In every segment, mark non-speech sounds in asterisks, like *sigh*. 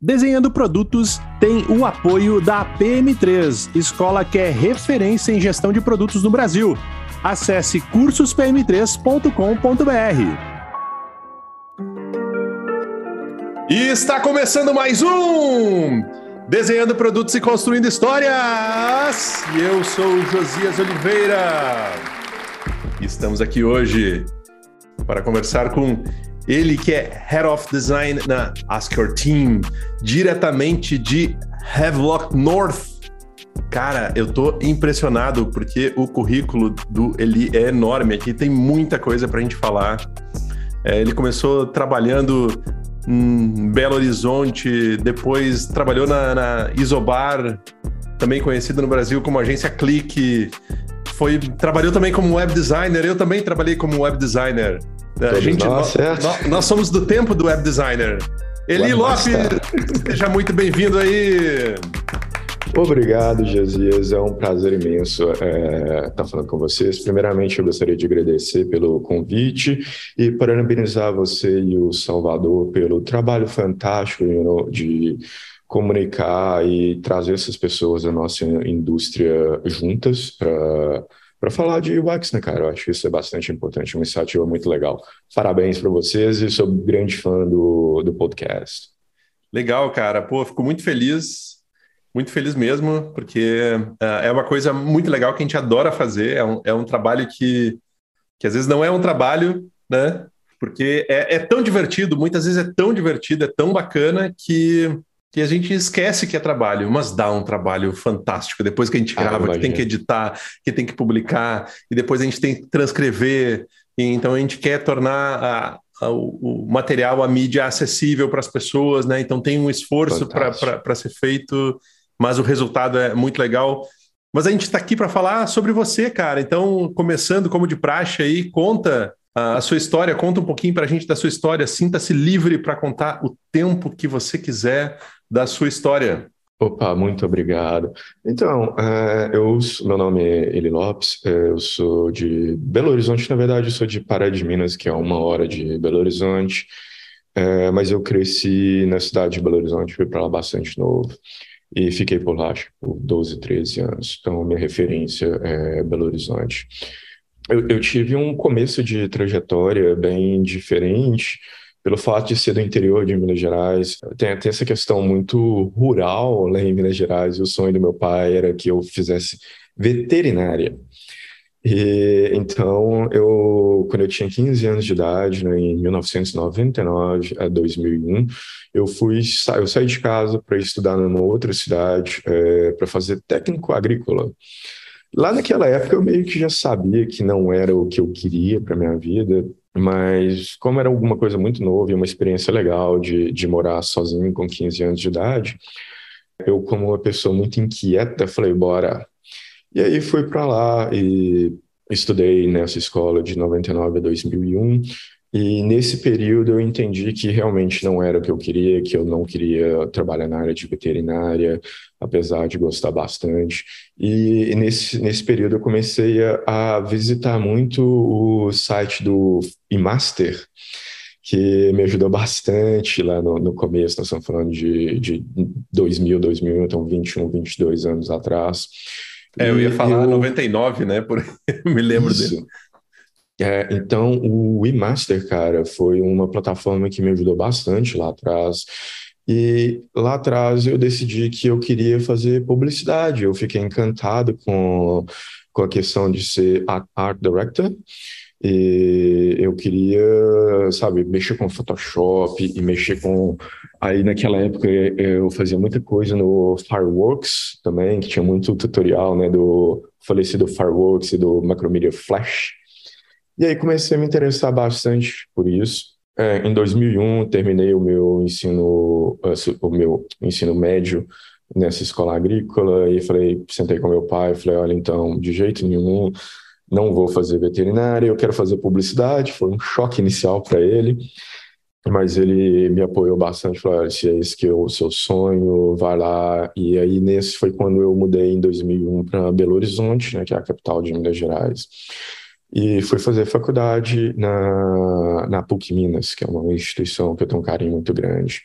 Desenhando Produtos tem o apoio da PM3, escola que é referência em gestão de produtos no Brasil. Acesse cursospm3.com.br. E está começando mais um Desenhando Produtos e Construindo Histórias. E eu sou Josias Oliveira. Estamos aqui hoje para conversar com ele que é Head of Design na Ask Your Team, diretamente de Havelock North. Cara, eu tô impressionado porque o currículo do Eli é enorme. Aqui tem muita coisa para a gente falar. É, ele começou trabalhando em Belo Horizonte, depois trabalhou na, na Isobar, também conhecida no Brasil como agência Click. Foi, trabalhou também como web designer. Eu também trabalhei como web designer. A gente, nós, nós, nós, somos do tempo do web designer. Eli Lopes, seja muito bem-vindo aí. Obrigado, Josias. É um prazer imenso é, estar falando com vocês. Primeiramente, eu gostaria de agradecer pelo convite e parabenizar você e o Salvador pelo trabalho fantástico de comunicar e trazer essas pessoas da nossa indústria juntas para para falar de UX, né, cara? Eu acho que isso é bastante importante, uma iniciativa muito legal. Parabéns para vocês e sou grande fã do, do podcast. Legal, cara. Pô, fico muito feliz, muito feliz mesmo, porque uh, é uma coisa muito legal que a gente adora fazer. É um, é um trabalho que, que às vezes não é um trabalho, né? Porque é, é tão divertido, muitas vezes é tão divertido, é tão bacana que que a gente esquece que é trabalho, mas dá um trabalho fantástico. Depois que a gente ah, grava, ah, que tem que editar, que tem que publicar, e depois a gente tem que transcrever. E, então a gente quer tornar a, o, material, a mídia acessível para as pessoas, né? Então tem um esforço para ser feito, mas o resultado é muito legal. Mas a gente está aqui para falar sobre você, cara. Então, começando como de praxe aí, conta a sua história, conta um pouquinho para a gente da sua história. Sinta-se livre para contar o tempo que você quiser da sua história. Opa, muito obrigado. Então, é, eu, meu nome é Eli Lopes, é, eu sou de Belo Horizonte, na verdade, eu sou de Pará de Minas, que é uma hora de Belo Horizonte, é, mas eu cresci na cidade de Belo Horizonte, fui para lá bastante novo e fiquei por lá por 12, 13 anos. Então, minha referência é Belo Horizonte. Eu, eu tive um começo de trajetória bem diferente, pelo fato de ser do interior de Minas Gerais. Tem, tem essa questão muito rural lá em Minas Gerais, e o sonho do meu pai era que eu fizesse veterinária. E, então, eu, quando eu tinha 15 anos de idade, né, em 1999 a 2001, eu fui, eu saí de casa para estudar numa outra cidade é, para fazer técnico agrícola. Lá naquela época eu meio que já sabia que não era o que eu queria para minha vida, mas como era alguma coisa muito nova e uma experiência legal de, de morar sozinho com 15 anos de idade, eu como uma pessoa muito inquieta, falei, bora. E aí fui para lá e estudei nessa escola de 99 a 2001 e nesse período eu entendi que realmente não era o que eu queria, que eu não queria trabalhar na área de veterinária, apesar de gostar bastante. E nesse, nesse período eu comecei a, a visitar muito o site do eMaster, que me ajudou bastante lá no, no começo, nós estamos falando de, de 2000, 2001, então 21, 22 anos atrás. É, eu ia falar eu... 99, né? Por... *laughs* me lembro Isso. dele. É, então, o eMaster, cara, foi uma plataforma que me ajudou bastante lá atrás. E lá atrás eu decidi que eu queria fazer publicidade. Eu fiquei encantado com, com a questão de ser art director. E eu queria, sabe, mexer com Photoshop e mexer com. Aí naquela época eu fazia muita coisa no Fireworks também, que tinha muito tutorial, né, do falecido Fireworks e do Macromedia Flash. E aí comecei a me interessar bastante por isso. É, em 2001 terminei o meu ensino, o meu ensino médio nessa escola agrícola e falei, sentei com meu pai, falei, olha, então, de jeito nenhum, não vou fazer veterinária, eu quero fazer publicidade. Foi um choque inicial para ele, mas ele me apoiou bastante, falou, olha, se é esse que é o seu sonho, vai lá. E aí nesse foi quando eu mudei em 2001 para Belo Horizonte, né, que é a capital de Minas Gerais e fui fazer faculdade na, na PUC Minas, que é uma instituição que eu tenho um carinho muito grande.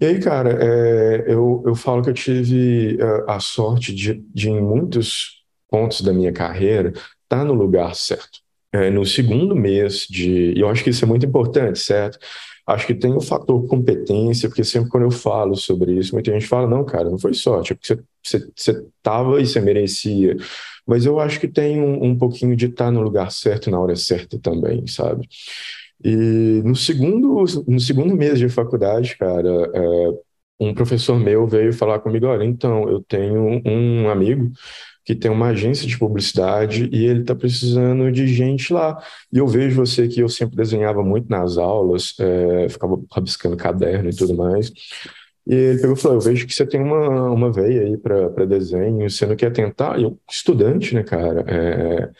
E aí, cara, é, eu, eu falo que eu tive a, a sorte de, de, em muitos pontos da minha carreira, estar tá no lugar certo. É, no segundo mês de. E eu acho que isso é muito importante, certo? Acho que tem o fator competência, porque sempre quando eu falo sobre isso, muita gente fala: não, cara, não foi sorte, é porque você estava e você merecia. Mas eu acho que tem um, um pouquinho de estar tá no lugar certo na hora certa também, sabe? E no segundo, no segundo mês de faculdade, cara, é, um professor meu veio falar comigo: olha, então, eu tenho um amigo que tem uma agência de publicidade e ele está precisando de gente lá. E eu vejo você que eu sempre desenhava muito nas aulas, é, ficava rabiscando caderno e tudo mais. E ele pegou e falou: Eu vejo que você tem uma, uma veia aí para desenho, você não quer tentar? E eu, estudante, né, cara, é,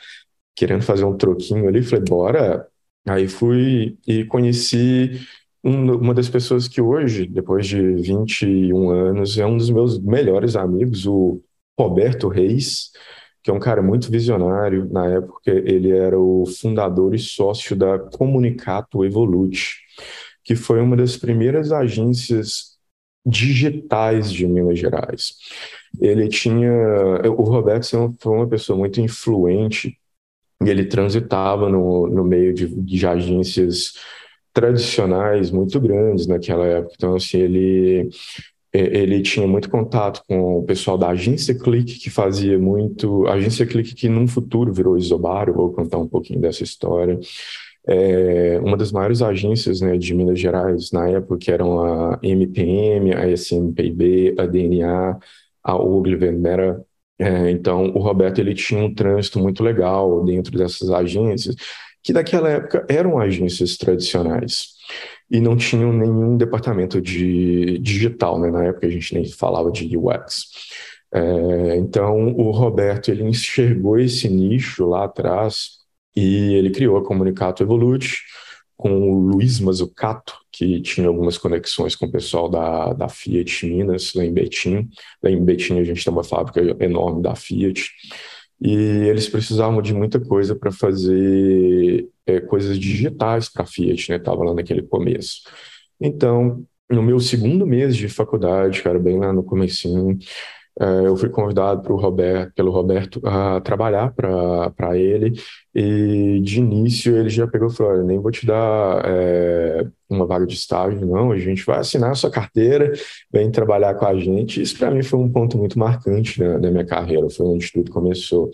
querendo fazer um troquinho ali, falei: Bora, Aí fui e conheci um, uma das pessoas que hoje, depois de 21 anos, é um dos meus melhores amigos, o Roberto Reis, que é um cara muito visionário. Na época, ele era o fundador e sócio da Comunicato Evolute, que foi uma das primeiras agências digitais de Minas Gerais. Ele tinha. O Roberto foi uma pessoa muito influente e ele transitava no, no meio de, de agências tradicionais muito grandes naquela época. Então, assim, ele ele tinha muito contato com o pessoal da agência Click, que fazia muito. Agência Click, que num futuro virou Isobaro, vou contar um pouquinho dessa história. É, uma das maiores agências né, de Minas Gerais na época, que eram a MPM, a SMPB, a DNA, a Ogilvy Mera, é, então, o Roberto ele tinha um trânsito muito legal dentro dessas agências, que naquela época eram agências tradicionais e não tinham nenhum departamento de digital, né? Na época a gente nem falava de UX. É, então, o Roberto ele enxergou esse nicho lá atrás e ele criou a Comunicato Evolute com o Luiz Mazzucato, que tinha algumas conexões com o pessoal da, da Fiat Minas, lá em Betim. Lá em Betim a gente tem uma fábrica enorme da Fiat. E eles precisavam de muita coisa para fazer é, coisas digitais para a Fiat, né? Estava lá naquele começo. Então, no meu segundo mês de faculdade, cara, bem lá no comecinho, eu fui convidado pro Roberto, pelo Roberto a trabalhar para ele e de início ele já pegou e falou, olha, nem vou te dar é, uma vaga de estágio, não, a gente vai assinar a sua carteira, vem trabalhar com a gente. Isso para mim foi um ponto muito marcante na, na, minha carreira, foi onde tudo começou.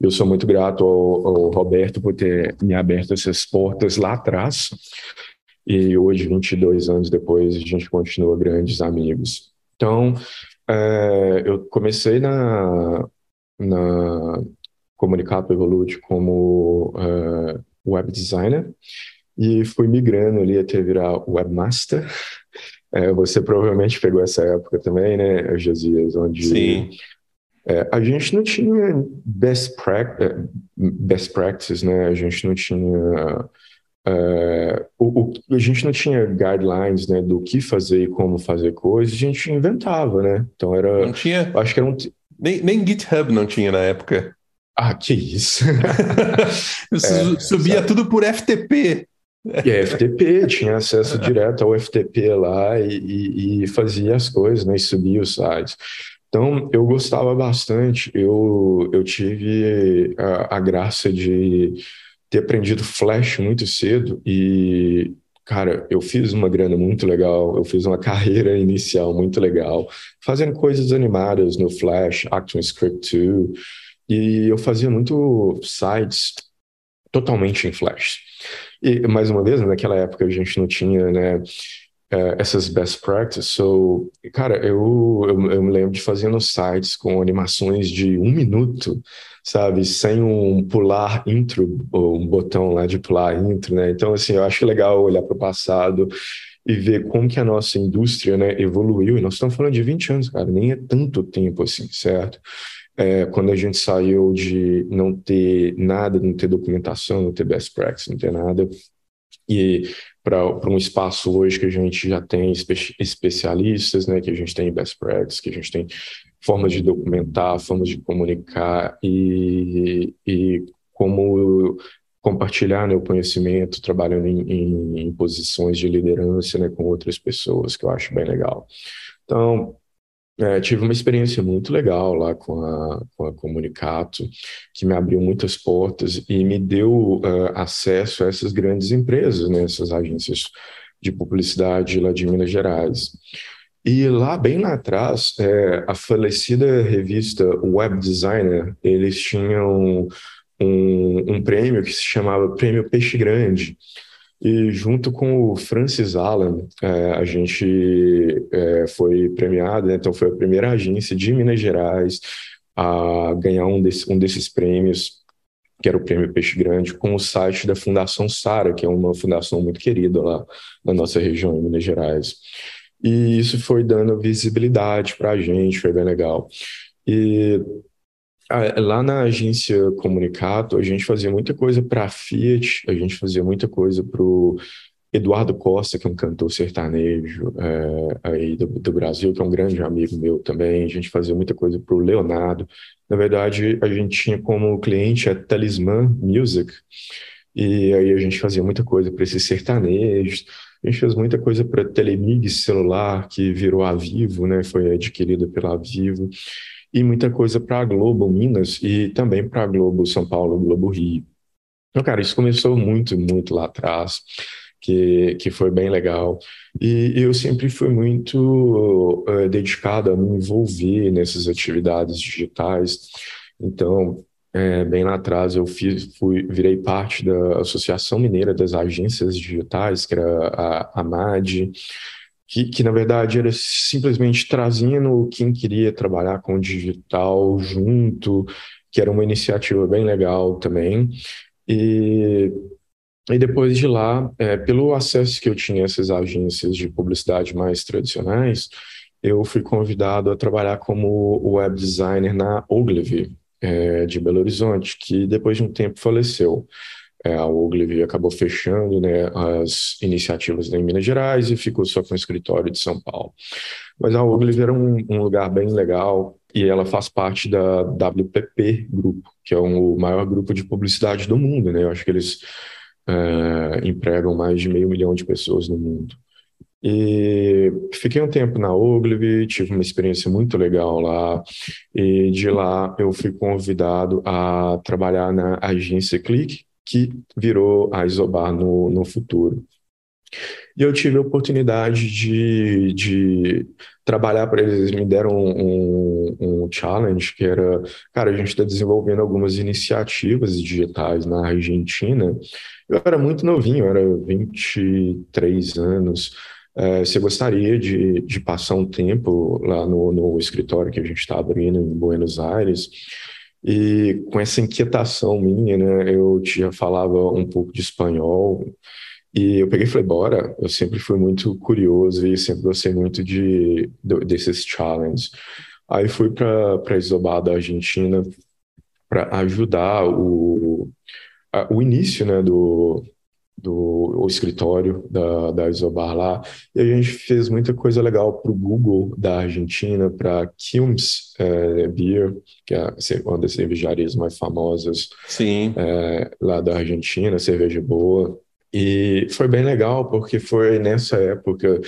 Eu sou muito grato ao, ao Roberto por ter me aberto essas portas lá atrás e hoje, 22 anos depois, a gente continua grandes amigos. Então, é, eu comecei na, na Comunicato Evolute como é, web designer e fui migrando ali até virar webmaster. É, você provavelmente pegou essa época também, né, Josias, onde Sim. É, a gente não tinha best, pra é, best practices, né? A gente não tinha Uh, o, o, a gente não tinha guidelines né, do que fazer e como fazer coisas, a gente inventava, né? Então era. Não tinha. Acho que era um. Nem, nem GitHub não tinha na época. Ah, que isso! *laughs* é, subia sabe? tudo por FTP. E a FTP, tinha acesso direto ao FTP lá e, e, e fazia as coisas, né? E subia os sites. Então, eu gostava bastante. Eu, eu tive a, a graça de ter aprendido Flash muito cedo e, cara, eu fiz uma grana muito legal, eu fiz uma *laughs* carreira inicial muito legal, fazendo coisas animadas no Flash, ActionScript 2, e eu fazia muito sites totalmente em Flash. E, mais uma vez, naquela época a gente não tinha, né, é, essas best practices. So, cara, eu, eu, eu, me lembro de fazendo sites com animações de um minuto, sabe? Sem um pular intro, ou um botão lá de pular intro, né? Então, assim, eu acho legal olhar para o passado e ver como que a nossa indústria né, evoluiu. E nós estamos falando de 20 anos, cara, nem é tanto tempo assim, certo? É, quando a gente saiu de não ter nada, não ter documentação, não ter best practice, não ter nada, e para um espaço hoje que a gente já tem espe especialistas, né, que a gente tem best practices, que a gente tem formas de documentar, formas de comunicar e, e como compartilhar meu conhecimento, trabalhando em, em, em posições de liderança né, com outras pessoas, que eu acho bem legal. Então, é, tive uma experiência muito legal lá com a, com a Comunicato, que me abriu muitas portas e me deu uh, acesso a essas grandes empresas, né, essas agências de publicidade lá de Minas Gerais. E lá, bem lá atrás, é, a falecida revista Web Designer, eles tinham um, um prêmio que se chamava Prêmio Peixe Grande. E junto com o Francis Allen, é, a gente é, foi premiado, né? então foi a primeira agência de Minas Gerais a ganhar um, desse, um desses prêmios, que era o Prêmio Peixe Grande, com o site da Fundação Sara, que é uma fundação muito querida lá na nossa região, em Minas Gerais. E isso foi dando visibilidade para a gente, foi bem legal. E lá na agência Comunicato, a gente fazia muita coisa para a Fiat, a gente fazia muita coisa para o Eduardo Costa, que é um cantor sertanejo é, aí do, do, Brasil, que é um grande amigo meu também. A gente fazia muita coisa para o Leonardo. Na verdade, a gente tinha como cliente a Talismã Music, e aí a gente fazia muita coisa para esses sertanejos. A gente fez muita coisa para Telemig celular, que virou a Vivo, né? Foi adquirida pela Vivo e muita coisa para a Globo Minas e também para a Globo São Paulo, Globo Rio. Então, cara, isso começou muito, muito lá atrás, que, que foi bem legal. E eu sempre fui muito uh, dedicado a me envolver nessas atividades digitais. Então, é, bem lá atrás, eu fiz, fui, virei parte da Associação Mineira das Agências Digitais, que era a AMAD, que, que na verdade era simplesmente trazendo quem queria trabalhar com digital junto, que era uma iniciativa bem legal também. E, e depois de lá, é, pelo acesso que eu tinha a essas agências de publicidade mais tradicionais, eu fui convidado a trabalhar como web designer na Ogilvy, é, de Belo Horizonte, que depois de um tempo faleceu. É, a Ogilvy acabou fechando né, as iniciativas em Minas Gerais e ficou só com o escritório de São Paulo. Mas a Ogilvy era um, um lugar bem legal e ela faz parte da WPP Grupo, que é um, o maior grupo de publicidade do mundo. Né? Eu acho que eles é, empregam mais de meio milhão de pessoas no mundo. E fiquei um tempo na Ogilvy, tive uma experiência muito legal lá. E de lá eu fui convidado a trabalhar na agência Click, que virou a Isobar no, no futuro. E eu tive a oportunidade de, de trabalhar para eles. Eles me deram um, um, challenge que era, cara, a gente está desenvolvendo algumas iniciativas digitais na Argentina. Eu era muito novinho, era 23 anos. É, você gostaria de, de passar um tempo lá no, no escritório que a gente está abrindo em Buenos Aires? E com essa inquietação minha, né, eu já falava um pouco de espanhol, e eu peguei e falei, bora, eu sempre fui muito curioso e sempre gostei muito de, de desses challenges. Aí fui para Isobá da Argentina para ajudar o, a, o início né, do, do o escritório da, da Isobar lá, e a gente fez muita coisa legal para o Google da Argentina, para Quilmes é, Beer, que é uma das cervejarias mais famosas Sim. É, lá da Argentina, cerveja boa. E foi bem legal, porque foi nessa época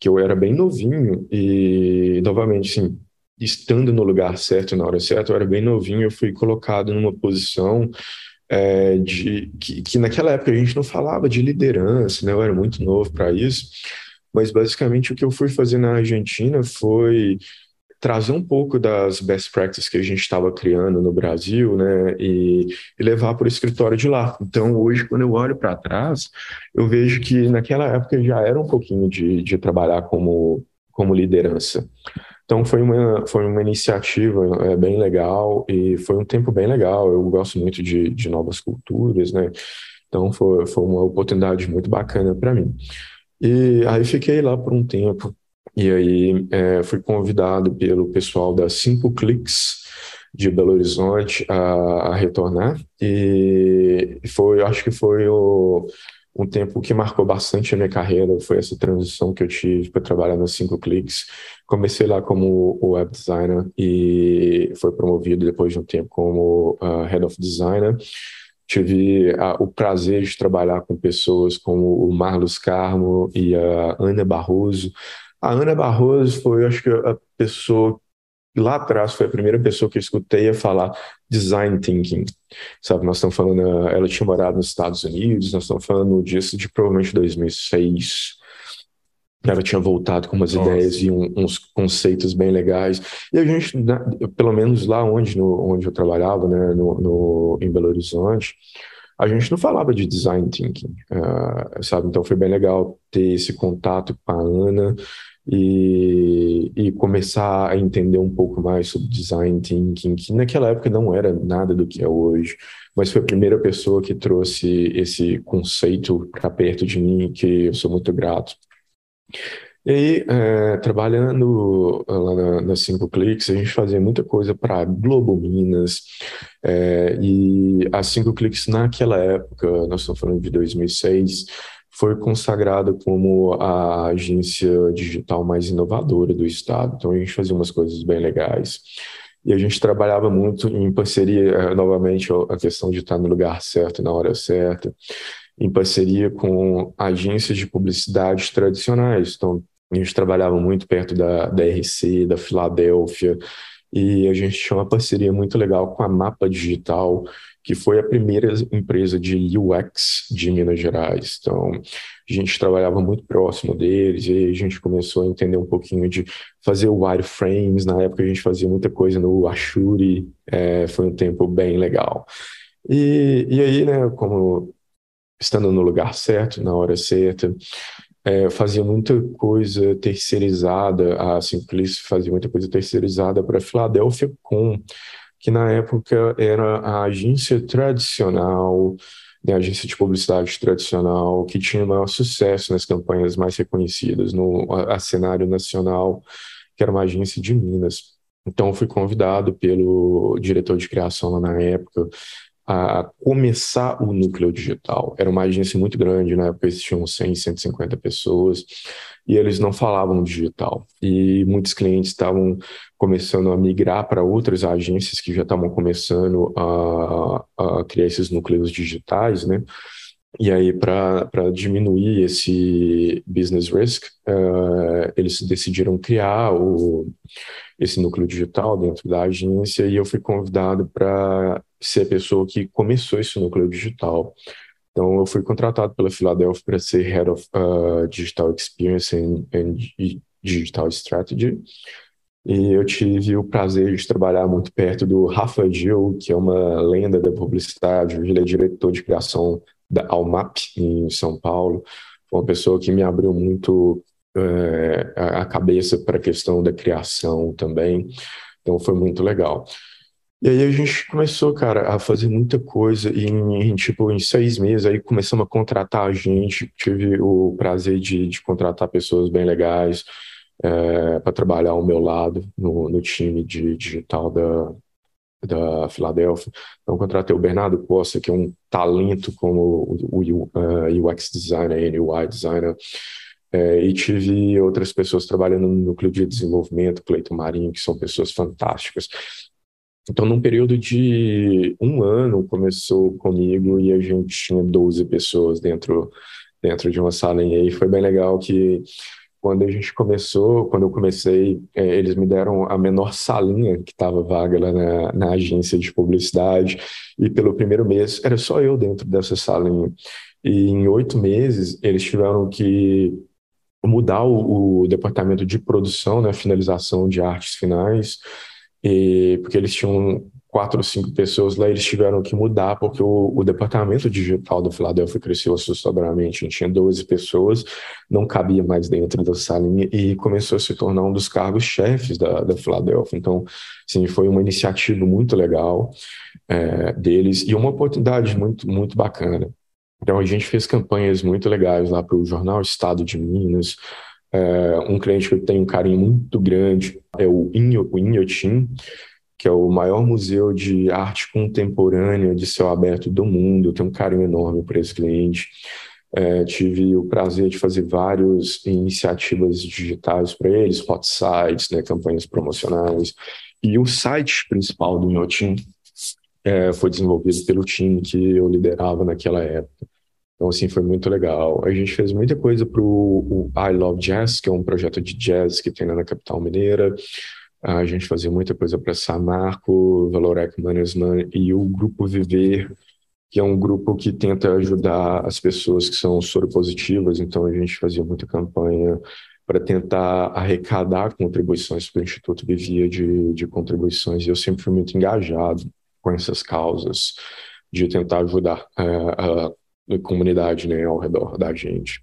que eu era bem novinho e, novamente, assim, estando no lugar certo, na hora certa, eu era bem novinho, eu fui colocado numa posição é, de que, que, naquela época a gente não falava de liderança, né? Eu era muito novo para isso, mas basicamente o que eu fui fazer na Argentina foi trazer um pouco das best practices que a gente estava criando no Brasil, né, e, e levar para o escritório de lá. Então, hoje, quando eu olho para trás, eu vejo que naquela época já era um pouquinho de, de trabalhar como, como liderança. Então foi uma, foi uma iniciativa é, bem legal e foi um tempo bem legal. Eu gosto muito de, de novas culturas, né? Então foi, foi uma oportunidade muito bacana para mim. E aí fiquei lá por um tempo e aí é, fui convidado pelo pessoal da Cinco Cliques de Belo Horizonte a, a retornar e foi, acho que foi o um tempo que marcou bastante a minia carreira foi essa transição que eu tive para trabalhar nos cinco cliques. Comecei lá como web designer e foi promovido depois de um tempo como uh, head of designer. tive a, o prazer de trabalhar com pessoas como o Marlos Carmo e a Ana Barroso. A Ana Barroso foi, acho que, a pessoa lá atrás foi a primeira pessoa que eu escutei a falar design thinking, sabe? Nós estamos falando, ela tinha morado nos Estados Unidos, nós estamos falando disso de provavelmente 2006. Ela tinha voltado com umas Nossa. ideias e um, uns conceitos bem legais. E a gente, né, pelo menos lá onde, no, onde eu trabalhava, né, no, no, em Belo Horizonte, a gente não falava de design thinking, uh, sabe? Então foi bem legal ter esse contato com a Ana e, e começar a entender um pouco mais sobre design thinking, que naquela época não era nada do que é hoje, mas foi a primeira pessoa que trouxe esse conceito para perto de mim, que eu sou muito grato. E aí, é, trabalhando lá na, na Cinco Cliques, a gente fazia muita coisa para Globo Minas, é, e a Cinco Cliques naquela época, nós estamos falando de 2006, foi consagrada como a agência digital mais inovadora do estado. Então a gente fazia umas coisas bem legais. E a gente trabalhava muito em parceria, eh, novamente, a questão de estar no lugar certo na hora certa, em parceria com agências de publicidade tradicionais. Então, a gente trabalhava muito perto da, da RC, da Filadélfia, e a gente tinha uma parceria muito legal com a Mapa Digital, que foi a primeira empresa de UX de Minas Gerais. Então, a gente trabalhava muito próximo deles e a gente começou a entender um pouquinho de fazer wireframes. Na época, a gente fazia muita coisa no Ashuri, é, foi um tempo bem legal. E, e aí, né, como estando no lugar certo, na hora certa, é, fazia muita coisa terceirizada, a Simplice fazia muita coisa terceirizada para a Filadélfia Com, que na época era a agência tradicional, né, agência de publicidade tradicional, que tinha maior sucesso nas campanhas mais reconhecidas no a, a cenário nacional, que era uma agência de Minas. Então, fui convidado pelo diretor de criação lá na época a começar o núcleo digital. Era uma agência muito grande, na época existiam 100, 150 pessoas, e eles não falavam digital. E muitos clientes estavam começando a migrar para outras agências que já estavam começando a, a criar esses núcleos digitais, né? E aí, para diminuir esse business risk, uh, eles decidiram criar o, esse núcleo digital dentro da agência e eu fui convidado para ser a pessoa que começou esse núcleo digital. Então, eu fui contratado pela Philadelphia para ser Head of uh, Digital Experience and, and Digital Strategy. E eu tive o prazer de trabalhar muito perto do Rafa Gil, que é uma lenda da publicidade. Ele é diretor de criação da Almap, em São Paulo. Foi uma pessoa que me abriu muito é, a cabeça para a questão da criação também. Então, foi muito legal. E aí a gente começou, cara, a fazer muita coisa e em, tipo, em seis meses aí começamos a contratar gente, tive o prazer de, de contratar pessoas bem legais é, para trabalhar ao meu lado no, no time de digital da, da Filadélfia. Então contratei o Bernardo Costa, que é um talento como o, o uh, UX designer, UI designer, é, e tive outras pessoas trabalhando no núcleo de desenvolvimento, Cleiton Marinho, que são pessoas fantásticas. Então, num período de um ano, começou comigo e a gente tinha 12 pessoas dentro, dentro de uma sala. E aí foi bem legal que quando a gente começou, quando eu comecei, é, eles me deram a menor salinha que estava vaga lá na, na, agência de publicidade. E pelo primeiro mês, era só eu dentro dessa salinha. E em oito meses, eles tiveram que mudar o, o departamento de produção, né, finalização de artes finais, e, porque eles tinham quatro ou cinco pessoas lá, eles tiveram que mudar, porque o, o departamento digital do Philadelphia cresceu assustadoramente. A gente tinha 12 pessoas, não cabia mais dentro da salinha e começou a se tornar um dos cargos chefes da, da Philadelphia. Então, sim, foi uma iniciativa muito legal é, deles e uma oportunidade muito, muito bacana. Então, a gente fez campanhas muito legais lá para o Jornal Estado de Minas, é, um cliente que eu tenho um carinho muito grande é o, Inho, o Inhotim, que é o maior museu de arte contemporânea de céu aberto do mundo. Eu tenho um carinho enorme por esse cliente. É, tive o prazer de fazer várias iniciativas digitais para eles, hot sites, né, campanhas promocionais. E o site principal do Inhotim é, foi desenvolvido pelo time que eu liderava naquela época. Então, assim, foi muito legal. A gente fez muita coisa para o I Love Jazz, que é um projeto de jazz que tem na capital mineira. A gente fazia muita coisa para Samarco, Valorec Management e o Grupo Viver, que é um grupo que tenta ajudar as pessoas que são soropositivas. Então, a gente fazia muita campanha para tentar arrecadar contribuições para o Instituto Vivia de, de contribuições. E eu sempre fui muito engajado com essas causas de tentar ajudar é, a comunidade né, ao redor da gente.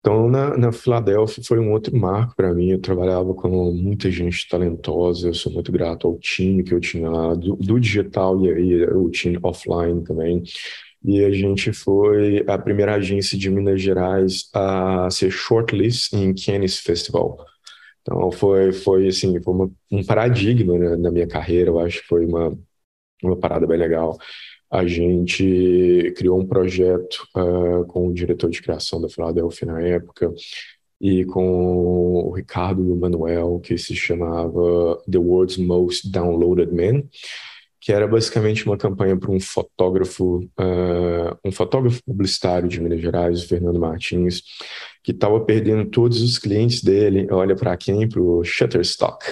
Então, na, na Filadélfia foi um outro marco para mim. Eu trabalhava com muita gente talentosa. Eu sou muito grato ao time que eu tinha lá, do, do digital e aí o time offline também. E a gente foi a primeira agência de Minas Gerais a ser shortlist em Cannes Festival. Então, foi, foi assim, foi uma, um paradigma né, na minha carreira. Eu acho que foi uma, uma parada bem legal a gente criou um projeto uh, com o diretor de criação da Philadelphia na época e com o Ricardo e o Manuel, que se chamava The World's Most Downloaded Man, que era basicamente uma campanha para um fotógrafo, uh, um fotógrafo publicitário de Minas Gerais, o Fernando Martins, que estava perdendo todos os clientes dele, olha para quem? Para o Shutterstock,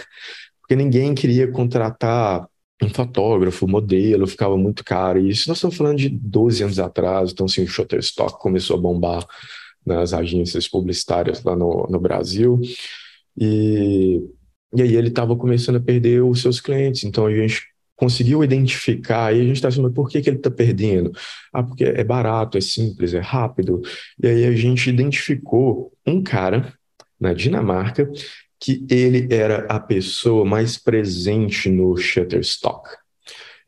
porque ninguém queria contratar um fotógrafo, modelo, ficava muito caro. E isso nós estamos falando de 12 anos atrás, então assim, o Shutterstock começou a bombar nas agências publicitárias lá no, no Brasil. E, e aí ele estava começando a perder os seus clientes. Então a gente conseguiu identificar, e a gente está assim, mas por que, que ele está perdendo? Ah, porque é barato, é simples, é rápido. E aí a gente identificou um cara na Dinamarca que ele era a pessoa mais presente no Shutterstock.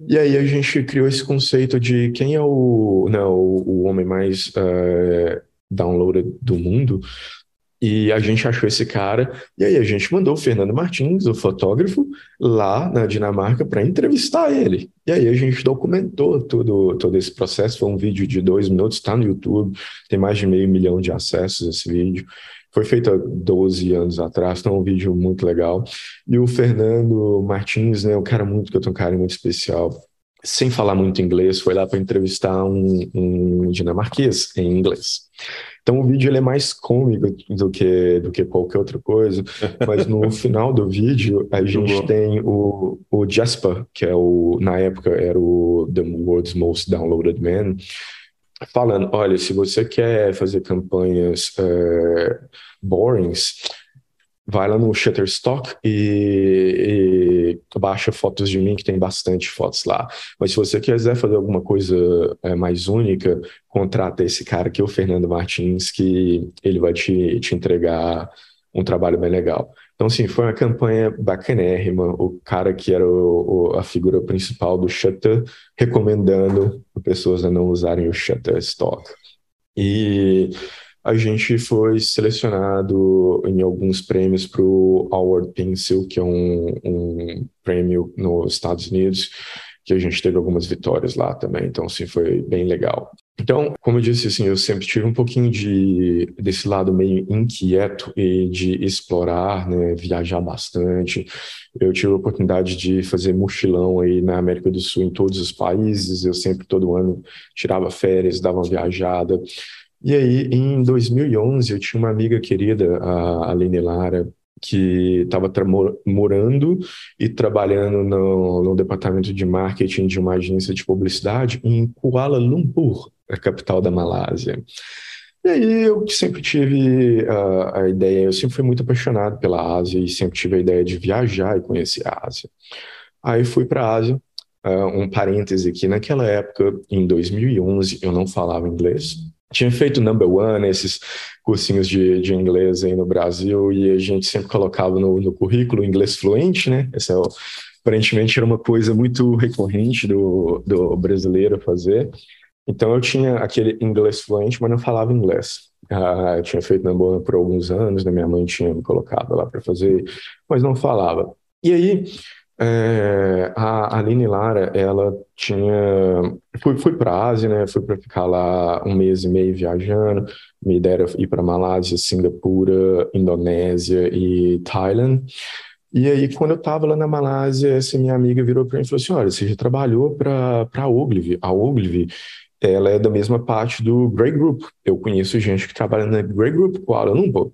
E aí a gente criou esse conceito de quem é o, né, o, o homem mais uh, downloaded do mundo. E a gente achou esse cara, e aí a gente mandou o Fernando Martins, o fotógrafo, lá na Dinamarca para entrevistar ele. E aí a gente documentou todo, todo esse processo. Foi um vídeo de dois minutos, está no YouTube, tem mais de meio milhão de acessos esse vídeo. Foi feito há 12 anos atrás, então é um vídeo muito legal. E o Fernando Martins, né, um cara muito que eu tenho um carinho muito especial, sem falar muito inglês, foi lá para entrevistar um, um, dinamarquês em inglês. Então o vídeo ele é mais cômico do que, do que qualquer outra coisa, *laughs* mas no final do vídeo a gente tem o, o Jasper, que é o, na época era o The World's Most Downloaded Man, falando, olha, se você quer fazer campanhas é, borings, vai lá no Shutterstock e, e, baixa fotos de mim, que tem bastante fotos lá. Mas se você quiser fazer alguma coisa é, mais única, contrata esse cara aqui, o Fernando Martins, que ele vai te, te entregar um trabalho bem legal. Então, sim, foi uma campanha bacanérrima. O cara que era o, o, a figura principal do Shutter recomendando pessoas a não usarem o Shutterstock. E a gente foi selecionado em alguns prêmios para o Howard Pencil, que é um, um prêmio nos Estados Unidos, que a gente teve algumas vitórias lá também, então assim foi bem legal. Então, como eu disse, assim, eu sempre tive um pouquinho de desse lado meio inquieto e de explorar, né, viajar bastante. Eu tive a oportunidade de fazer mochilão aí na América do Sul em todos os países. Eu sempre todo ano tirava férias, dava uma viajada. E aí, em 2011, eu tinha uma amiga querida, a Aline Lara, que estava morando e trabalhando no, no, departamento de marketing de uma agência de publicidade em Kuala Lumpur, a capital da Malásia. E aí eu sempre tive uh, a ideia, eu sempre fui muito apaixonado pela Ásia e sempre tive a ideia de viajar e conhecer a Ásia. Aí fui para a Ásia, uh, um parêntese aqui, naquela época, em 2011, eu não falava inglês, tinha feito number one, esses cursinhos de, de inglês aí no Brasil, e a gente sempre colocava no, no currículo inglês fluente, né? Esse é aparentemente era uma coisa muito recorrente do, do brasileiro fazer. Então eu tinha aquele inglês fluente, mas não falava inglês. Ah, eu tinha feito namoro por alguns anos, né? minha mãe tinha me colocado lá para fazer, mas não falava. E aí é, a Aline Lara, ela tinha. Fui, fui para a Ásia, né? Fui para ficar lá um mês e meio viajando. Ideia era ir para Malásia, Singapura, Indonésia e Thailand. E aí, quando eu estava lá na Malásia, essa minha amiga virou para mim e falou assim: Olha, você já trabalhou para a Ogilvy. A Ogilvy ela é da mesma parte do Grey Group. Eu conheço gente que trabalha na Grey Group Kuala Lumpur.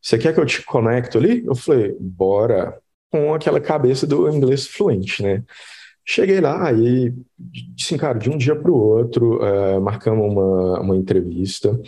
Você quer que eu te conecto ali? Eu falei, bora. Com aquela cabeça do inglês fluente, né? Cheguei lá e, assim, cara, de um dia para o outro, uh, marcamos uma, uma entrevista.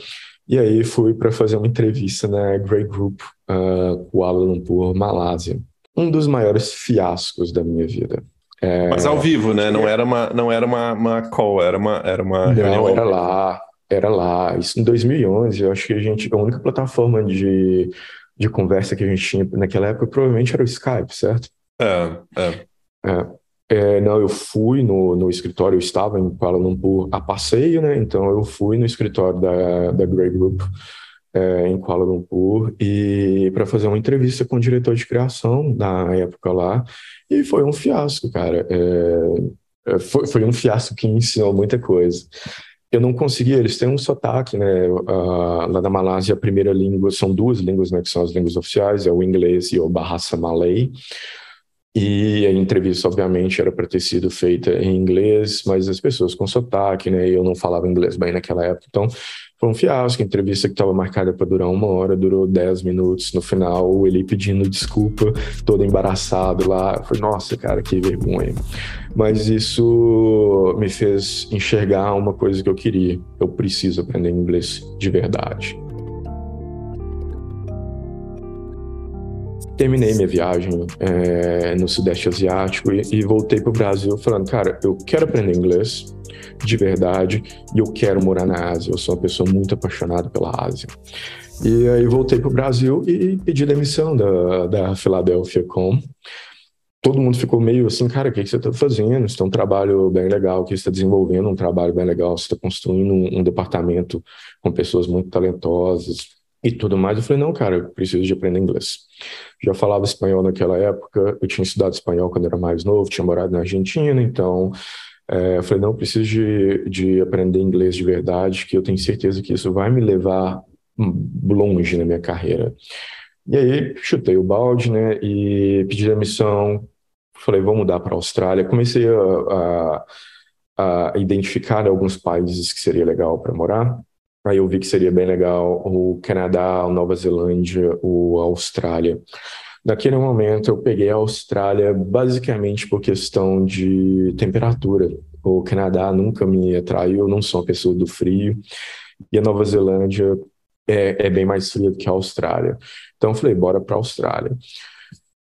E aí fui para fazer uma entrevista na Grey Group uh, Kuala Lumpur, Malásia. Um dos maiores fiascos da minha vida. É... Mas ao vivo, né? Não era uma, não era uma, uma call, era uma, era uma não, reunião. era lá, era lá. Isso em 2011, eu acho que a gente, a única plataforma de, de conversa que a gente tinha naquela época provavelmente era o Skype, certo? É, é. é. É, não, eu fui no, no escritório, eu estava em Kuala Lumpur a passeio, né? Então eu fui no escritório da, da Grey Group é, em Kuala Lumpur e para fazer uma entrevista com o diretor de criação na época lá e foi um fiasco, cara. É, é, foi, foi um fiasco que me ensinou muita coisa. Eu não consegui, eles têm um sotaque, né? Uh, lá na Malásia, a primeira língua, são duas línguas, né? Que são as línguas oficiais, é o inglês e o Bahasa Malay. E a entrevista, obviamente, era para ter sido feita em inglês, mas as pessoas com sotaque, né? Eu não falava inglês bem naquela época, então foi um fiasco. A entrevista que estava marcada para durar uma hora durou dez minutos. No final, ele pedindo desculpa, todo embaraçado lá. Foi, nossa, cara, que vergonha. Mas isso me fez enxergar uma coisa que eu queria. Eu preciso aprender inglês de verdade. Terminei minha viagem é, no Sudeste Asiático e, e voltei para o Brasil falando, cara, eu quero aprender inglês de verdade e eu quero morar na Ásia. Eu sou uma pessoa muito apaixonada pela Ásia. E aí voltei para o Brasil e pedi demissão da, da Philadelphia Com. Todo mundo ficou meio assim, cara, o que, que você está fazendo? Você tem um trabalho bem legal, que você está desenvolvendo um trabalho bem legal, você está construindo um, um departamento com pessoas muito talentosas, e tudo mais. Eu falei, não, cara, eu preciso de aprender inglês. Já falava espanhol naquela época, eu tinha estudado espanhol quando era mais novo, tinha morado na Argentina, então é, eu falei, não, eu preciso de, de aprender inglês de verdade, que eu tenho certeza que isso vai me levar longe na minha carreira. E aí, chutei o balde, né, e pedi demissão, falei, vou mudar para a Austrália. Comecei a, a, a identificar né, alguns países que seria legal para morar. Aí eu vi que seria bem legal o Canadá, a Nova Zelândia, o Austrália. Naquele momento eu peguei a Austrália basicamente por questão de temperatura. O Canadá nunca me atraiu, eu não sou uma pessoa do frio. E a Nova Zelândia é, é bem mais fria do que a Austrália. Então eu falei, bora para a Austrália.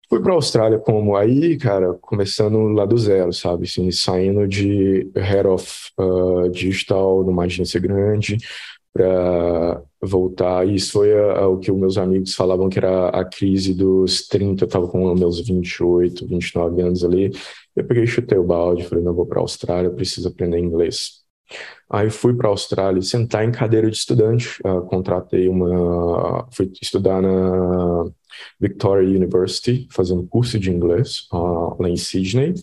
Fui para a Austrália como aí, cara, começando lá do zero, sabe? Assim, saindo de Head of uh, Digital numa agência grande, para voltar. Isso foi a, a, o que meus amigos falavam que era a crise dos 30, eu estava com meus 28, 29 anos ali. Eu peguei, chutei o balde, falei, não, vou para a Austrália, preciso aprender inglês. Aí fui para a Austrália sentar em cadeira de estudante, uh, contratei uma, fui estudar na Victoria University, fazendo curso de inglês uh, lá em Sydney.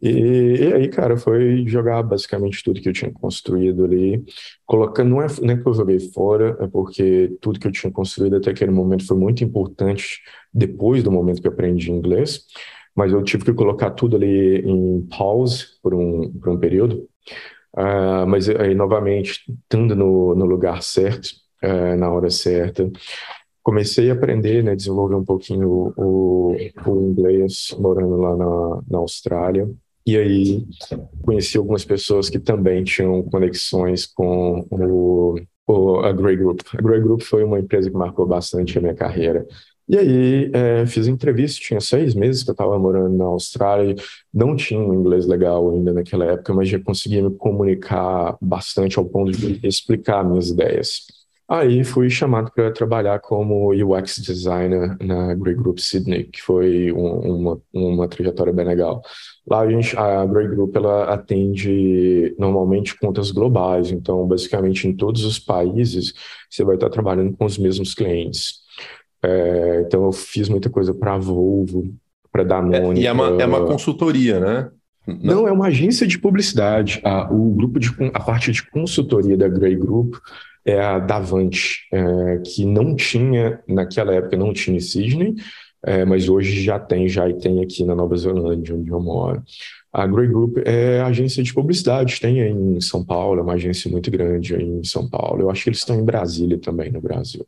E, e, aí, cara, foi jogar basicamente tudo que eu tinha construído ali, colocando, não é que eu joguei fora, é porque tudo que eu tinha construído até aquele momento foi muito importante depois do momento que eu aprendi inglês, mas eu tive que colocar tudo ali em pause por um, por um período, uh, mas aí, novamente, estando no, no lugar certo, uh, na hora certa, comecei a aprender, né, desenvolver um pouquinho o, o inglês morando lá na, na Austrália. E aí conheci algumas pessoas que também tinham conexões com o, o, a Grey Group. A Grey Group foi uma empresa que marcou bastante a minha carreira. E aí é, fiz entrevista, tinha seis meses que eu estava morando na Austrália, não tinha um inglês legal ainda naquela época, mas já conseguia me comunicar bastante ao ponto de explicar minhas ideias. Aí fui chamado para trabalhar como UX designer na Grey Group Sydney, que foi um, uma, uma trajetória bem legal. Lá a, gente, a Grey Group ela atende normalmente contas globais, então basicamente em todos os países você vai estar trabalhando com os mesmos clientes. É, então eu fiz muita coisa para a Volvo, para Danone. É, e é uma, é uma consultoria, né? Não. Não, é uma agência de publicidade. A, o grupo de a parte de consultoria da Grey Group é a Davante, é, que não tinha, naquela época, não tinha Sydney, é, mas hoje já tem, já e tem aqui na Nova Zelândia, onde eu moro. A Grey Group é agência de publicidade, tem em São Paulo, é uma agência muito grande em São Paulo. Eu acho que eles estão em Brasília também, no Brasil.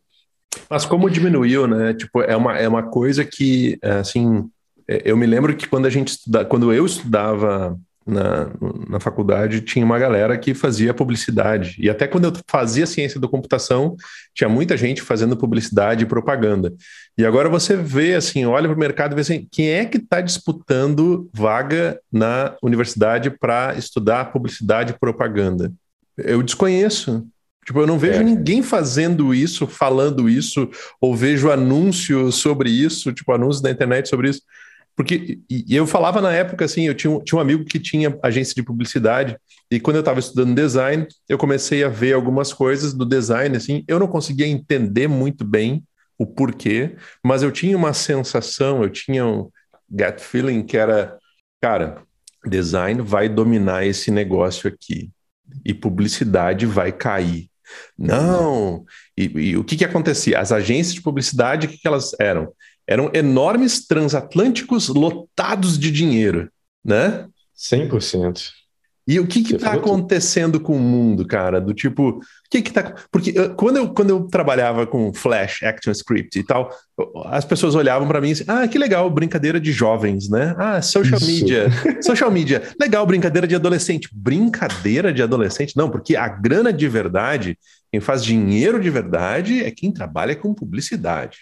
Mas como diminuiu, né? Tipo, é uma, é uma coisa que, assim, é, eu me lembro que quando a gente estuda, quando eu estudava na, na faculdade, tinha uma galera que fazia publicidade. E até quando eu fazia ciência da computação, tinha muita gente fazendo publicidade e propaganda. E agora você vê, assim, olha para o mercado e vê assim, quem é que está disputando vaga na universidade para estudar publicidade e propaganda? Eu desconheço. Tipo, eu não vejo é. ninguém fazendo isso, falando isso, ou vejo anúncios sobre isso, tipo, anúncios na internet sobre isso. Porque e eu falava na época assim, eu tinha, tinha um amigo que tinha agência de publicidade, e quando eu estava estudando design, eu comecei a ver algumas coisas do design, assim, eu não conseguia entender muito bem o porquê, mas eu tinha uma sensação, eu tinha um gut feeling que era, cara, design vai dominar esse negócio aqui e publicidade vai cair. Não! E, e o que, que acontecia? As agências de publicidade, o que, que elas eram? Eram enormes transatlânticos lotados de dinheiro, né? 100%. E o que está acontecendo com o mundo, cara? Do tipo, o que que tá... Porque quando eu, quando eu trabalhava com Flash, Action Script e tal, as pessoas olhavam para mim e assim, ah, que legal, brincadeira de jovens, né? Ah, social Isso. media, *laughs* social media. Legal, brincadeira de adolescente. Brincadeira de adolescente? Não, porque a grana de verdade, quem faz dinheiro de verdade é quem trabalha com publicidade.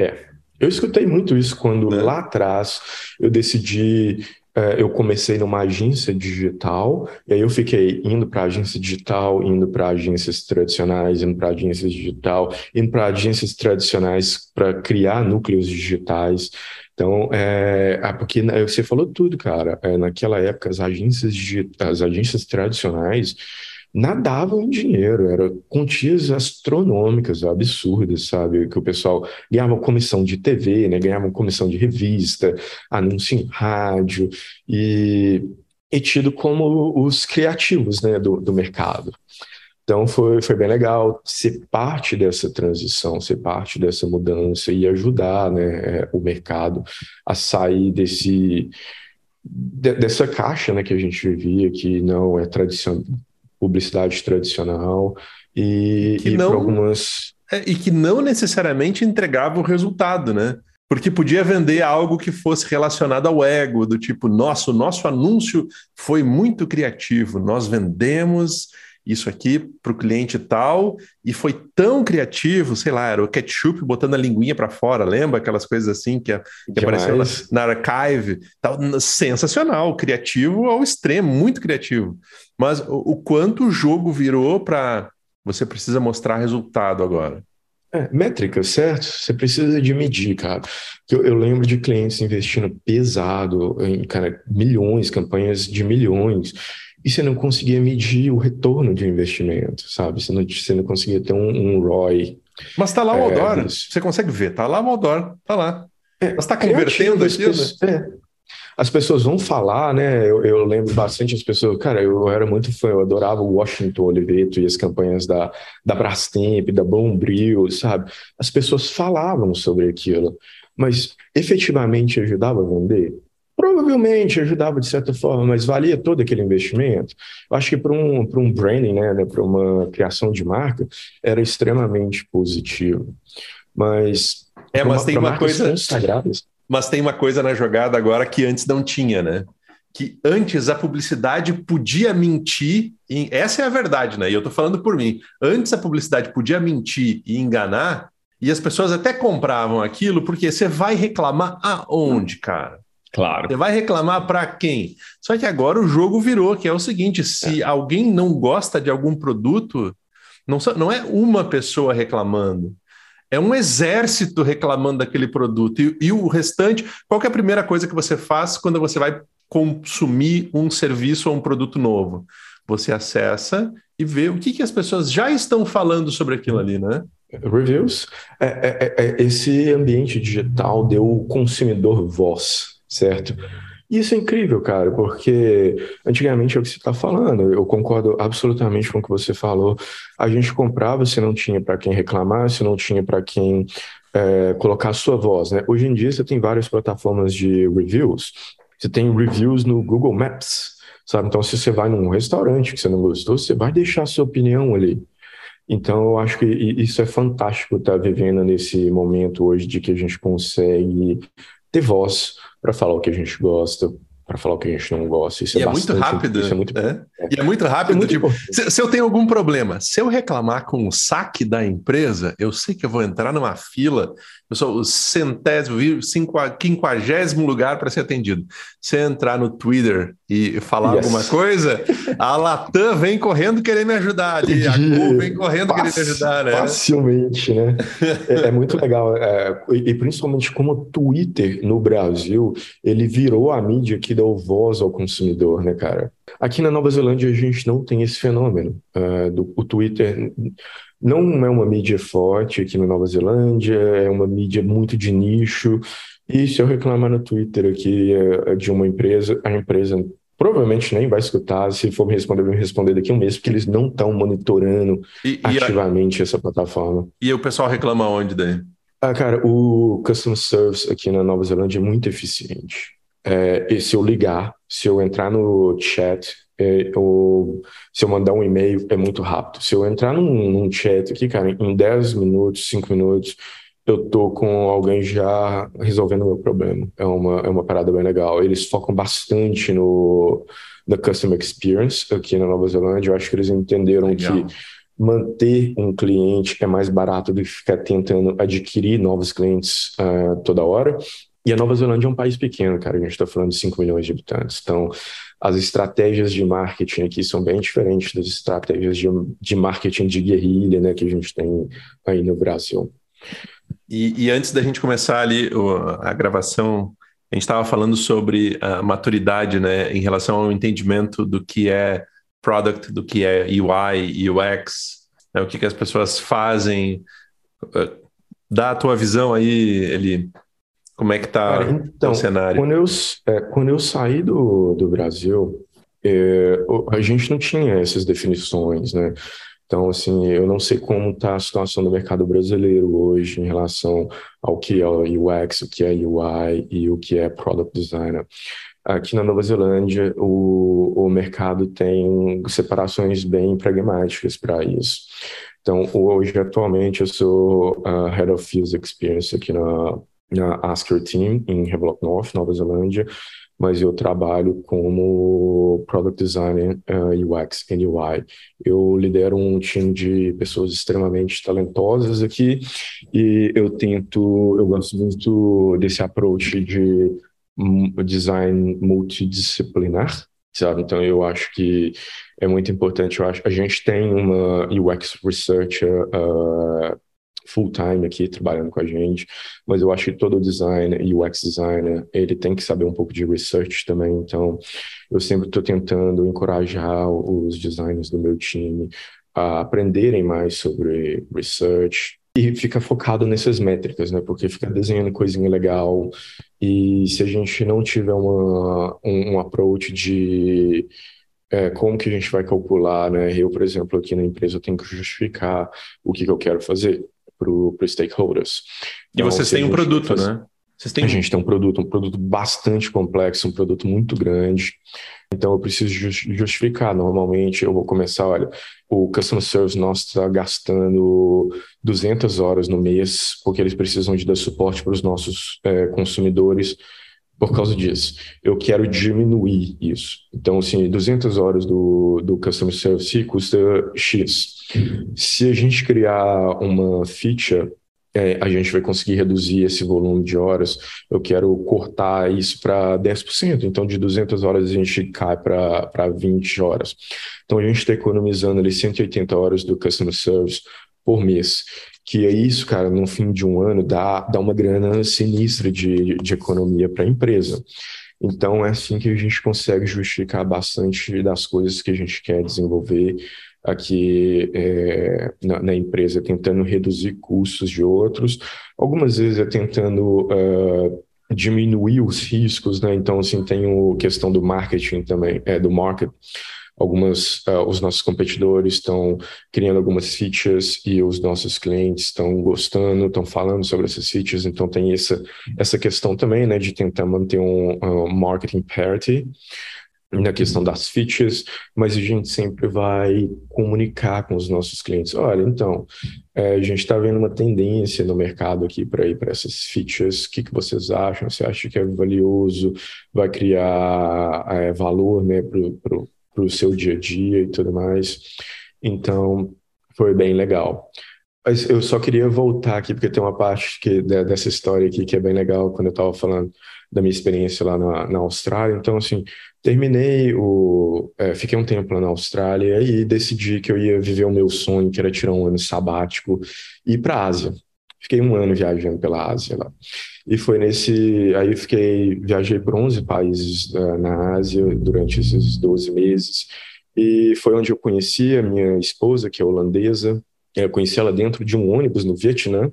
É, eu escutei muito isso quando é. lá atrás eu decidi é, eu comecei numa agência digital, e aí eu fiquei indo para agência digital, indo para agências tradicionais, indo para agências digital, indo para agências tradicionais para criar núcleos digitais. Então, é, é porque né, você falou tudo, cara. É, naquela época, as agências, as agências tradicionais nadavam em dinheiro, eram quantias astronômicas, absurdas, sabe? Que o pessoal ganhava comissão de TV, né? ganhava comissão de revista, anúncio em rádio, e, e tido como os criativos né? do, do mercado. Então foi, foi bem legal ser parte dessa transição, ser parte dessa mudança e ajudar né, o mercado a sair desse, dessa caixa né, que a gente vivia, que não é tradicional, publicidade tradicional e, que e não, algumas. É, e que não necessariamente entregava o resultado, né? Porque podia vender algo que fosse relacionado ao ego, do tipo, nosso, nosso anúncio foi muito criativo, nós vendemos isso aqui para o cliente tal, e foi tão criativo, sei lá, era o ketchup botando a linguinha para fora, lembra aquelas coisas assim que, que apareceu na, na archive? Tal, sensacional, criativo ao extremo, muito criativo. Mas o, o quanto o jogo virou para você precisa mostrar resultado agora. É, métrica, certo? Você precisa de medir, cara. Eu, eu, lembro de clientes investindo pesado em cara, milhões, campanhas de milhões, e você não conseguia medir o retorno de investimento, sabe? Você não, você não conseguia ter um, um ROI. Mas tá lá o é, você consegue ver, tá lá o Odor, tá lá. É, Mas tá convertendo aquilo, né? É. As pessoas vão falar, né? Eu, eu, lembro bastante as pessoas, cara, eu era muito fã, eu adorava o Washington Oliveto e as campanhas da, da Brastemp, da Bombril, sabe? As pessoas falavam sobre aquilo, mas efetivamente ajudava a vender? Provavelmente ajudava de certa forma, mas valia todo aquele investimento. Eu acho que para um, um branding, né, né para uma criação de marca, era extremamente positivo. Mas. É, mas tem uma coisa. Mas tem uma coisa na jogada agora que antes não tinha, né? Que antes a publicidade podia mentir, e essa é a verdade, né? E eu tô falando por mim. Antes a publicidade podia mentir e enganar, e as pessoas até compravam aquilo, porque você vai reclamar aonde, cara? Claro. Você vai reclamar para quem? Só que agora o jogo virou, que é o seguinte: se é. alguém não gosta de algum produto, não, não é uma pessoa reclamando, é um exército reclamando daquele produto. E, e o restante, qual é a primeira coisa que você faz quando você vai consumir um serviço ou um produto novo? Você acessa e vê o que, que as pessoas já estão falando sobre aquilo ali, né? Reviews. É, é, é, é esse ambiente digital deu o consumidor voz certo? Isso é incrível, cara, porque antigamente é o que você está falando, eu concordo absolutamente com o que você falou. A gente comprava se não tinha para quem reclamar, se não tinha para quem é, colocar a sua voz, né? Hoje em dia você tem várias plataformas de reviews. Você tem reviews no Google Maps, sabe? Então, se você vai num restaurante que você não gostou, você vai deixar a sua opinião ali. Então, eu acho que isso é fantástico estar vivendo nesse momento hoje de que a gente consegue ter voz para falar o que a gente gosta, para falar o que a gente não gosta. Isso e é, é muito rápido. Isso é muito, é? É. E é muito rápido. É muito tipo, se, se, eu tenho algum problema, se eu reclamar com o saque da empresa, eu sei que eu vou entrar numa fila eu sou o centésimo, quinquagésimo lugar para ser atendido. Se entrar no Twitter e falar yes. alguma coisa, a Latam vem correndo querer me ajudar ali, a *laughs* Google vem correndo querer me ajudar, né? Facilmente, né? é, é, muito legal. É, e principalmente como o Twitter no Brasil, ele virou a mídia que deu voz ao consumidor, né, cara? Aqui na Nova Zelândia a gente não tem esse fenômeno. Uh, do, o Twitter não é uma mídia forte aqui na Nova Zelândia, é uma mídia muito de nicho. E se eu reclamar no Twitter aqui é, de uma empresa, a empresa provavelmente nem vai escutar. Se for me responder, vai me responder daqui a um mês, porque eles não estão monitorando e, ativamente e a... essa plataforma. E o pessoal reclama onde daí? Ah, cara, o Customer Service aqui na Nova Zelândia é muito eficiente. É, e se eu ligar, se eu entrar no chat é, eu, se eu mandar um e-mail, é muito rápido. Se eu entrar num, num chat aqui, cara, em 10 minutos, 5 minutos, eu tô com alguém já resolvendo o meu problema. É uma, é uma parada bem legal. Eles focam bastante no na customer experience aqui na Nova Zelândia. Eu acho que eles entenderam legal. que manter um cliente é mais barato do que ficar tentando adquirir novos clientes uh, toda hora. E a Nova Zelândia é um país pequeno, cara. A gente está falando de 5 milhões de habitantes. Então, as estratégias de marketing aqui são bem diferentes das estratégias de, de marketing de guerrilha né, que a gente tem aí no Brasil. E, e antes da gente começar ali a gravação, a gente estava falando sobre a maturidade né, em relação ao entendimento do que é product, do que é UI, UX, né, o que, que as pessoas fazem. Dá a tua visão aí, ele como é que está então, o cenário? Quando eu, é, quando eu saí do, do Brasil, é, a gente não tinha essas definições, né? Então, assim, eu não sei como está a situação do mercado brasileiro hoje em relação ao que é UX, o que é UI e o que é Product Designer. Aqui na Nova Zelândia, o, o mercado tem separações bem pragmáticas para isso. Então, hoje, atualmente, eu sou uh, Head of Field Experience aqui na, na Asker Team em Havelock North, Nova Zelândia, mas eu trabalho como Product Designer uh, eh, UX and UI. Eu lidero um time de pessoas extremamente talentosas aqui e eu tento, eu gosto muito desse approach de design multidisciplinar, sabe? Então eu acho que é muito importante. Eu acho a gente tem uma UX researcher uh, full time aqui trabalhando com a gente, mas eu acho que todo designer e UX designer, ele tem que saber um pouco de research também, então eu sempre estou tentando encorajar os designers do meu time a aprenderem mais sobre research e ficar focado nessas métricas, né? Porque ficar desenhando coisinha legal e se a gente não tiver uma, um, um approach de é, como que a gente vai calcular, né? Eu, por exemplo, aqui na empresa, eu tenho que justificar o que, que eu quero fazer para os stakeholders. Então, e vocês têm um produto, faz... né? Vocês têm... A gente tem um produto, um produto bastante complexo, um produto muito grande. Então eu preciso justificar. Normalmente eu vou começar, olha, o customer service nosso está gastando 200 horas no mês porque eles precisam de dar suporte para os nossos é, consumidores por causa disso. Eu quero diminuir isso. Então, assim, 200 horas do, do Customer Service custa X. Se a gente criar uma feature, é, a gente vai conseguir reduzir esse volume de horas. Eu quero cortar isso para 10%. Então, de 200 horas, a gente cai para 20 horas. Então, a gente está economizando ali 180 horas do Customer Service por mês que é isso, cara, no fim de um ano dá, dá uma grana sinistra de, de economia para a empresa. Então é assim que a gente consegue justificar bastante das coisas que a gente quer desenvolver aqui é, na, na, empresa, tentando reduzir custos de outros, algumas vezes é tentando uh, diminuir os riscos, né? Então, assim, tem a questão do marketing também, é, do market, algumas, uh, os nossos competidores estão criando algumas features e os nossos clientes estão gostando, estão falando sobre essas features, então tem essa, essa questão também, né, de tentar manter um, um marketing parity, na questão das features, mas a gente sempre vai comunicar com os nossos clientes. Olha, então, é, a gente está vendo uma tendência no mercado aqui para ir para essas features. O que, que vocês acham? Você acha que é valioso? Vai criar é, valor né, para o seu dia a dia e tudo mais? Então, foi bem legal. Mas eu só queria voltar aqui, porque tem uma parte que, dessa história aqui que é bem legal, quando eu estava falando da minha experiência lá na, na Austrália. Então, assim, terminei o. É, fiquei um tempo lá na Austrália e decidi que eu ia viver o meu sonho, que era tirar um ano sabático e ir para a Ásia. Fiquei um ano viajando pela Ásia lá. E foi nesse. Aí fiquei. Viajei por 11 países uh, na Ásia durante esses 12 meses. E foi onde eu conheci a minha esposa, que é holandesa. Eu conheci ela dentro de um ônibus no Vietnã.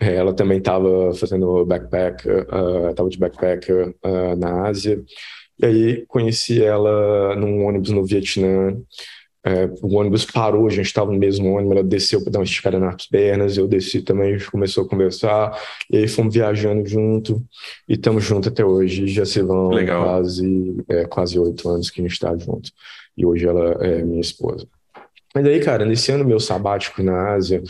É, ela também estava fazendo backpack, estava uh, de backpacker uh, na Ásia. E aí conheci ela num ônibus no Vietnã. É, o ônibus parou, a gente estava no mesmo ônibus, ela desceu para dar uma esticada nas pernas, eu desci também, a gente começou a conversar, e aí fomos viajando junto, e estamos juntos até hoje, já se vão Legal. quase é, quase oito anos que a gente está junto, e hoje ela é minha esposa. Mas aí, cara, nesse ano meu sabático na Ásia,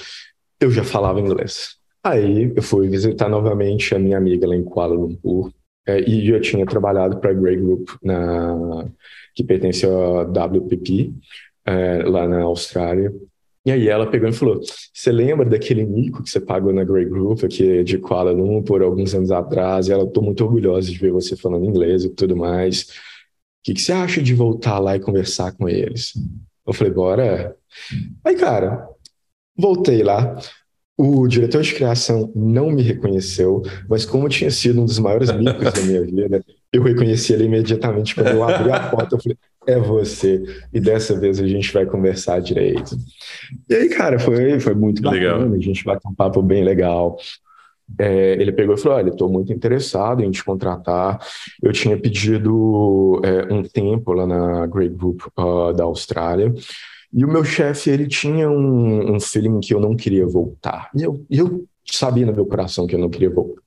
eu já falava inglês. Aí eu fui visitar novamente a minha amiga lá em Kuala Lumpur, é, e eu tinha trabalhado para a Grey Group, na, que pertence à WPP, é, lá na Austrália. E aí ela pegou e falou: Você lembra daquele mico que você pagou na Grey Group, aqui de Kuala Lumpur, alguns anos atrás? E ela, estou muito orgulhosa de ver você falando inglês e tudo mais. O que, que você acha de voltar lá e conversar com eles? Eu falei: Bora. Aí, cara, voltei lá. O diretor de criação não me reconheceu, mas como tinha sido um dos maiores micos da minha *laughs* vida, eu reconheci ele imediatamente. Quando eu abri a porta, eu falei, é você. E dessa vez a gente vai conversar direito. E aí, cara, foi, foi muito legal. bacana. A gente bateu um papo bem legal. É, ele pegou e falou: Olha, estou muito interessado em te contratar. Eu tinha pedido é, um tempo lá na Great Group uh, da Austrália. E o meu chefe, ele tinha um, um feeling que eu não queria voltar. E eu, eu sabia no meu coração que eu não queria voltar.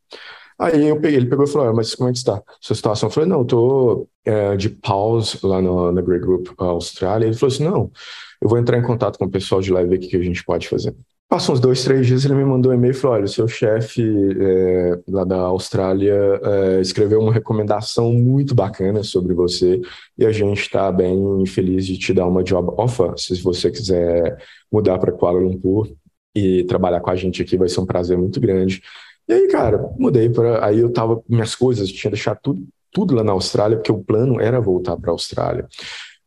Aí peguei, ele pegou e falou, ah, mas como é que está sua situação? Eu falei, não, eu tô é, de pause lá no, na Grey Group Austrália. Ele falou assim, não, eu vou entrar em contato com o pessoal de lá e ver o que, a gente pode fazer. Passou uns dois, três dias, ele me mandou um e-mail e falou: olha, o seu chefe é, lá da Austrália é, escreveu uma recomendação muito bacana sobre você e a gente está bem feliz de te dar uma job offer. Se você quiser mudar para Kuala Lumpur e trabalhar com a gente aqui, vai ser um prazer muito grande. E aí, cara, mudei para. Aí eu tava, minhas coisas, tinha deixado tudo, tudo lá na Austrália, porque o plano era voltar para a Austrália.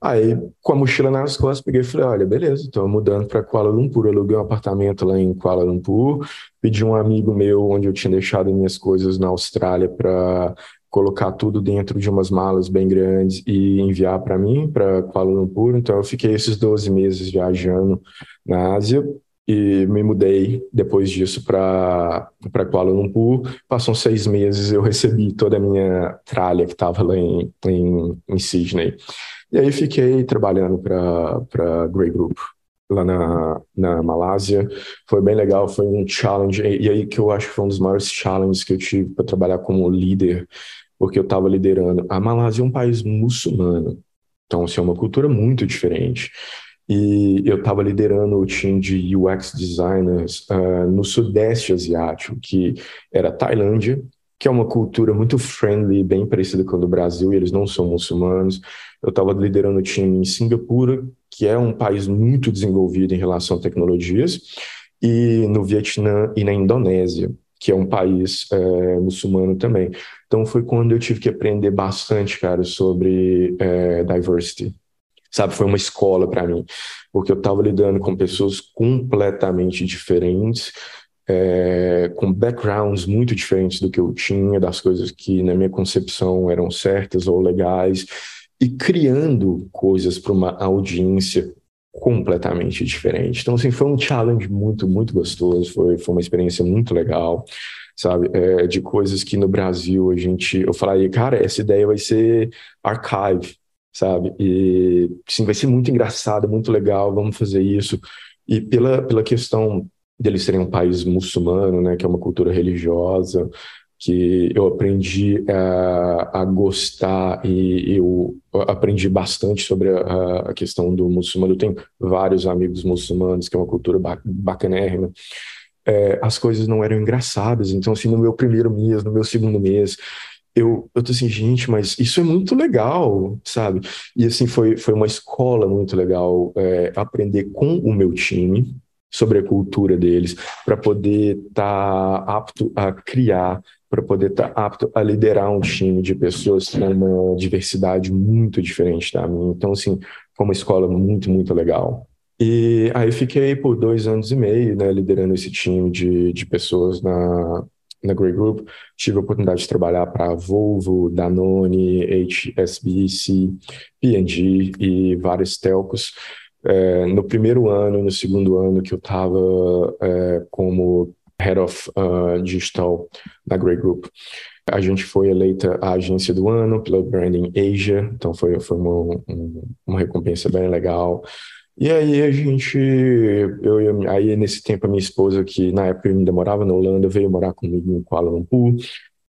Aí, com a mochila nas costas, peguei e falei: olha, beleza, estou mudando para Kuala Lumpur. Aluguei um apartamento lá em Kuala Lumpur, pedi um amigo meu onde eu tinha deixado minhas coisas na Austrália para colocar tudo dentro de umas malas bem grandes e enviar para mim, para Kuala Lumpur. Então, eu fiquei esses 12 meses viajando na Ásia e me mudei depois disso para Kuala Lumpur. Passam seis meses, eu recebi toda a minha tralha que estava lá em, em, em Sydney. E aí fiquei trabalhando para Grey Group lá na, na Malásia. Foi bem legal, foi um challenge. E, e aí que eu acho que foi um dos maiores challenges que eu tive para trabalhar como líder, porque eu estava liderando. A Malásia é um país muçulmano, então assim, é uma cultura muito diferente. E eu estava liderando o time de UX designers uh, no Sudeste Asiático, que era Tailândia, que é uma cultura muito friendly, bem parecida com a do Brasil, e eles não são muçulmanos. Eu estava liderando o time em Singapura, que é um país muito desenvolvido em relação a tecnologias, e no Vietnã e na Indonésia, que é um país é, muçulmano também. Então foi quando eu tive que aprender bastante, cara, sobre é, diversity. Sabe, foi uma escola para mim, porque eu estava lidando com pessoas completamente diferentes, é, com backgrounds muito diferentes do que eu tinha, das coisas que na minha concepção eram certas ou legais, e criando coisas para uma audiência completamente diferente. Então, assim, foi um challenge muito, muito gostoso, foi, foi uma experiência muito legal, sabe? É, de coisas que no Brasil a gente, eu falaria, cara, essa ideia vai ser archive, sabe? E sim, vai ser muito engraçado, muito legal, vamos fazer isso. E pela, pela questão deles serem um país muçulmano, né, que é uma cultura religiosa, que eu aprendi a, a gostar e eu aprendi bastante sobre a, a, questão do muçulmano. Eu tenho vários amigos muçulmanos, que é uma cultura bacanérrima. É, as coisas não eram engraçadas. Então, assim, no meu primeiro mês, no meu segundo mês, eu, eu tô assim, gente, mas isso é muito legal, sabe? E assim, foi, foi uma escola muito legal é, aprender com o meu time sobre a cultura deles, para poder estar tá apto a criar para poder estar tá apto a liderar um time de pessoas com uma diversidade muito diferente da minha. Então, assim, foi uma escola muito, muito legal. E aí fiquei por dois anos e meio, né, liderando esse time de, de pessoas na, na Grey Group. Tive a oportunidade de trabalhar para Volvo, Danone, HSBC, P&G e vários telcos. É, no primeiro ano, no segundo ano que eu estava é, como Head of uh, Digital da Grey Group. A gente foi eleita a agência do ano pela Branding Asia, então foi, foi uma, uma recompensa bem legal. E aí a gente, eu, aí nesse tempo a minha esposa, que na época ainda morava na Holanda, veio morar comigo em Kuala Lumpur.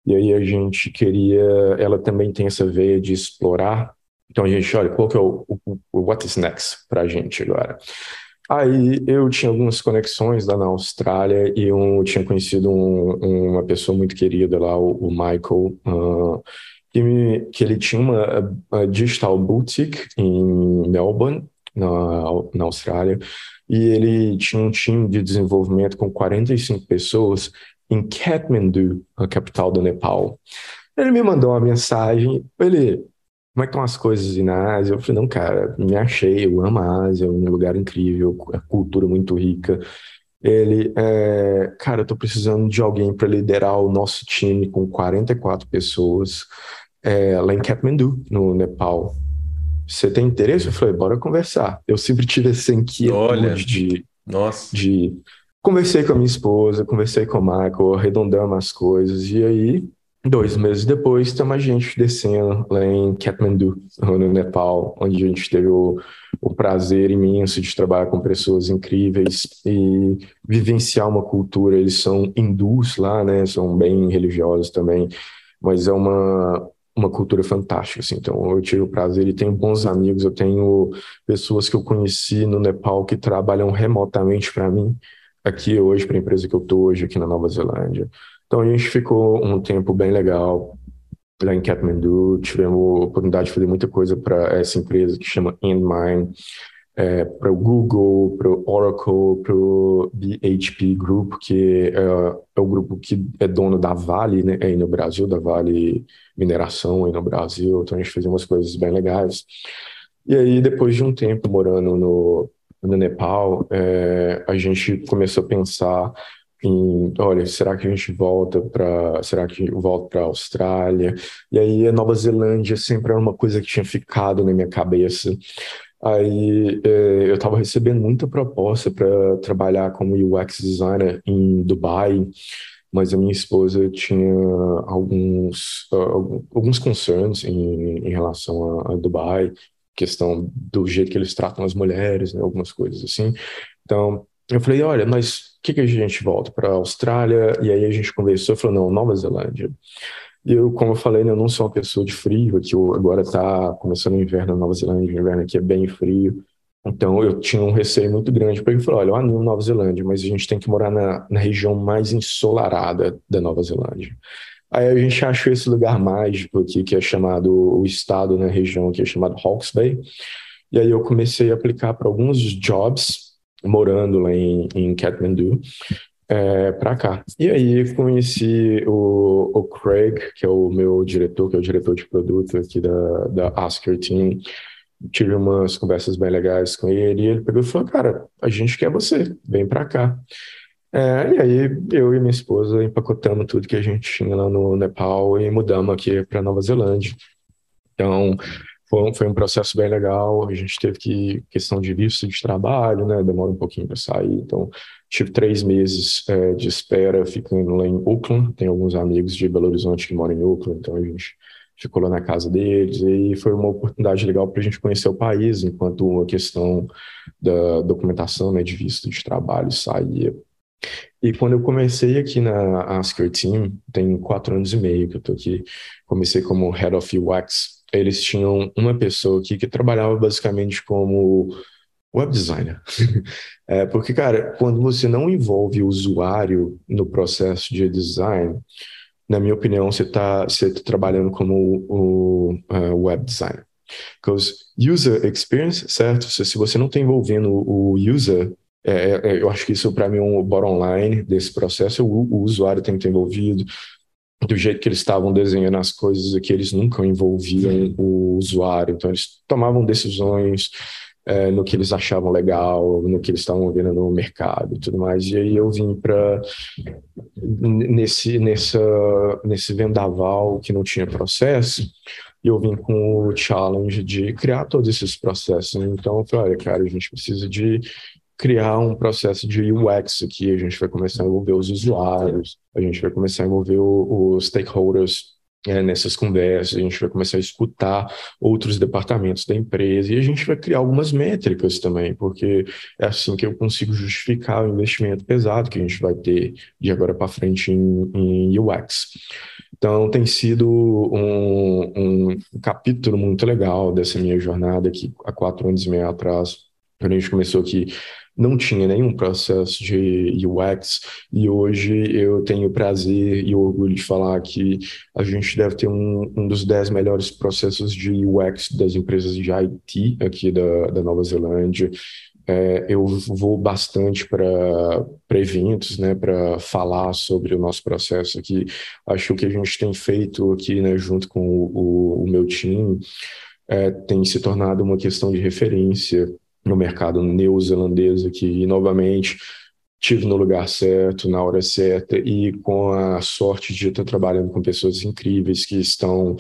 E aí a gente queria, ela também tem essa veia de explorar. Então a gente, olha, qual que é o, o, o what is next para a gente agora? Aí eu tinha algumas conexões lá na Austrália e eu tinha conhecido um, uma pessoa muito querida lá, o, o Michael, uh, que, me, que, ele tinha uma digital boutique em Melbourne, na, na Austrália, e ele tinha um time de desenvolvimento com 45 pessoas em Kathmandu, a capital do Nepal. Ele me mandou uma mensagem, ele, como é que estão as coisas na Ásia? Eu falei, não, cara, me achei, eu amo a Ásia, é um lugar incrível, a cultura muito rica. Ele, é, cara, eu tô precisando de alguém para liderar o nosso time com 44 pessoas é, lá em Kathmandu, no Nepal. Você tem interesse? Eu falei, bora conversar. Eu sempre tive essa inquietude de, nossa. de... Conversei com a minha esposa, conversei com o Michael, arredondamos as coisas, e aí Dois meses depois, estamos a gente descendo lá em Kathmandu, no Nepal, onde a gente teve o, o prazer imenso de trabalhar com pessoas incríveis e vivenciar uma cultura. Eles são hindus lá, né? São bem religiosos também, mas é uma, uma cultura fantástica, assim. Então, eu tive o prazer e tenho bons amigos. Eu tenho pessoas que eu conheci no Nepal que trabalham remotamente para mim, aqui hoje, para a empresa que eu estou hoje, aqui na Nova Zelândia. Então a gente ficou um tempo bem legal lá em Kathmandu, tivemos a oportunidade de fazer muita coisa para essa empresa que chama Endmine, é, para o Google, para o Oracle, para o BHP Group, que é, é, o grupo que é dono da Vale, né, aí no Brasil, da Vale Mineração aí no Brasil, então a gente fez umas coisas bem legais. E aí, depois de um tempo morando no, no Nepal, é, a gente começou a pensar em, olha, será que a gente volta para, será que volta para a Austrália? E aí a Nova Zelândia sempre era uma coisa que tinha ficado na minha cabeça. Aí é, eu estava recebendo muita proposta para trabalhar como UX designer em Dubai, mas a minha esposa tinha alguns uh, alguns concerns em, em relação a, a, Dubai, questão do jeito que eles tratam as mulheres, né, algumas coisas assim. Então eu falei, olha, mas que, que a gente volta para a Austrália? E aí a gente conversou falou, não, Nova Zelândia. E eu, como eu falei, né, eu não sou uma pessoa de frio, aqui agora está começando o inverno na Nova Zelândia, o inverno aqui é bem frio. Então eu tinha um receio muito grande, porque eu falei, olha, eu animo Nova Zelândia, mas a gente tem que morar na, na região mais ensolarada da Nova Zelândia. Aí a gente achou esse lugar mágico aqui, que é chamado, o estado na né, região que é chamado Hawke's Bay. E aí eu comecei a aplicar para alguns jobs morando lá em, em Kathmandu, é, para cá. E aí conheci o, o Craig, que é o meu diretor, que é o diretor de produto aqui da, da Asker Team. Tive umas conversas bem legais com ele e ele pegou e falou, cara, a gente quer você, vem para cá. É, e aí eu e minha esposa empacotamos tudo que a gente tinha lá no Nepal e mudamos aqui para Nova Zelândia. Então, foi um, foi um processo bem legal. A gente teve que, questão de visto de trabalho, né? Demora um pouquinho para sair. Então, tive três meses é, de espera ficando lá em Auckland. Tem alguns amigos de Belo Horizonte que moram em Auckland, então a gente ficou lá na casa deles, e foi uma oportunidade legal para a gente conhecer o país, enquanto a questão da documentação, né, de visto de trabalho saía. E quando eu comecei aqui na Asker Team, tem quatro anos e meio que eu estou aqui, comecei como Head of UX, eles tinham uma pessoa aqui que trabalhava basicamente como web designer. *laughs* é, porque, cara, quando você não envolve o usuário no processo de design, na minha opinião, você está você tá trabalhando como o, uh, web designer. Because user experience, certo? Se, se você não está envolvendo o user, é, é, é, eu acho que isso para mim é um bottom line desse processo. O, o usuário tem que estar envolvido, do jeito que eles estavam desenhando as coisas aqui, eles nunca envolviam o usuário, então eles tomavam decisões é, no que eles achavam legal, no que eles estavam vendo no mercado e tudo mais. E aí eu vim para nesse nessa nesse vendaval que não tinha processo, e eu vim com o challenge de criar todos esses processos. Então eu falei, olha, cara, a gente precisa de criar um processo de UX aqui, a gente vai começar a envolver os usuários, a gente vai começar a envolver os stakeholders é, nessas conversas, a gente vai começar a escutar outros departamentos da empresa e a gente vai criar algumas métricas também, porque é assim que eu consigo justificar o investimento pesado que a gente vai ter de agora para frente em, em, UX. Então, tem sido um, um capítulo muito legal dessa minha jornada aqui há quatro anos e meio atrás, quando a gente começou aqui não tinha nenhum processo de UX e hoje eu tenho prazer e orgulho de falar que a gente deve ter um, um dos dez melhores processos de UX das empresas de IT aqui da, da Nova Zelândia. É, eu vou bastante para eventos, né, para falar sobre o nosso processo aqui. Acho que a gente tem feito aqui, né, junto com o, o, o meu time, é, tem se tornado uma questão de referência no mercado neozelandês aqui, e novamente tive no lugar certo, na hora certa e com a sorte de estar trabalhando com pessoas incríveis que estão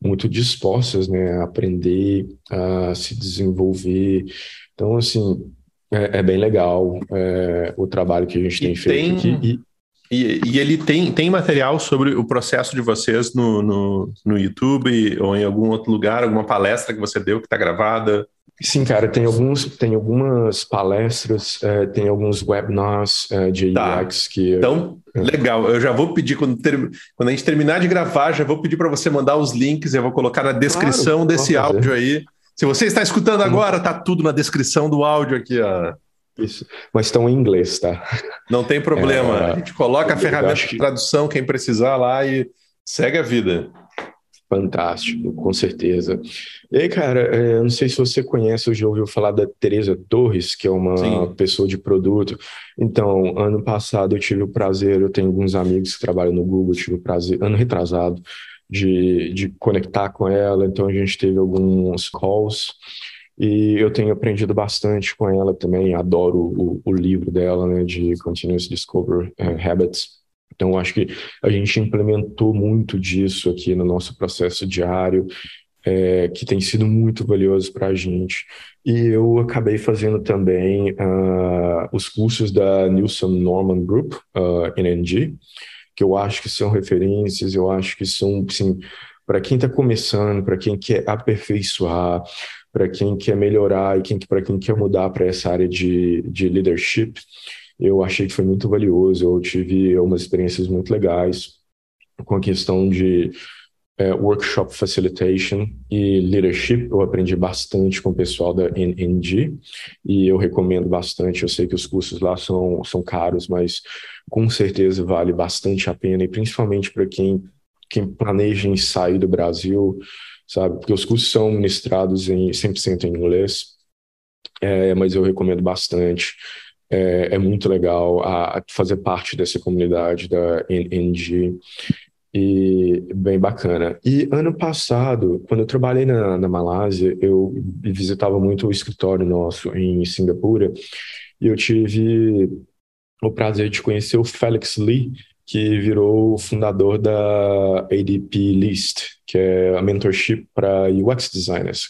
muito dispostas né, a aprender, a se desenvolver. Então, assim, é, é bem legal é, o trabalho que a gente tem e feito tem... aqui. E... E, e, ele tem, tem material sobre o processo de vocês no, no, no YouTube ou em algum outro lugar, alguma palestra que você deu que está gravada? Sim, cara, tem alguns, tem algumas palestras, é, tem alguns webinars é, de tá. UX que. Então, é. legal. Eu já vou pedir quando, ter, quando a gente terminar de gravar, já vou pedir para você mandar os links. Eu vou colocar na descrição claro, desse áudio aí. Se você está escutando agora, tá tudo na descrição do áudio aqui, ó. Isso. Mas estão em inglês, tá? Não tem problema. É, a gente coloca a ferramenta de tradução, quem precisar lá e segue a vida. Fantástico, com certeza. E aí, cara, é, não sei se você conhece ou já ouviu falar da Teresa Torres, que é uma Sim. pessoa de produto. Então, ano passado eu tive o prazer, eu tenho alguns amigos que trabalham no Google, eu tive o prazer, ano retrasado, de, de conectar com ela. Então, a gente teve alguns calls e eu tenho aprendido bastante com ela também. Adoro o, o livro dela, né, de Continuous Discover uh, Habits. Então, acho que a gente implementou muito disso aqui no nosso processo diário, é, que tem sido muito valioso para a gente. E eu acabei fazendo também uh, os cursos da Nilson Norman Group, uh, NNG, que eu acho que são referências, eu acho que são, assim, para quem está começando, para quem quer aperfeiçoar, para quem quer melhorar e quem, para quem quer mudar para essa área de, de leadership, eu achei que foi muito valioso. Eu tive umas experiências muito legais com a questão de é, workshop facilitation e leadership. Eu aprendi bastante com o pessoal da NNG e eu recomendo bastante. Eu sei que os cursos lá são, são caros, mas com certeza vale bastante a pena e principalmente para quem, quem planeja em sair do Brasil, sabe? Porque os cursos são ministrados em 100% em inglês, é, mas eu recomendo bastante. É, é muito legal a, a, fazer parte dessa comunidade da NG e bem bacana. E ano passado, quando eu trabalhei na, na Malásia, eu visitava muito o escritório nosso em Singapura e eu tive o prazer de conhecer o Felix Lee, que virou o fundador da ADP List, que é a mentorship para UX designers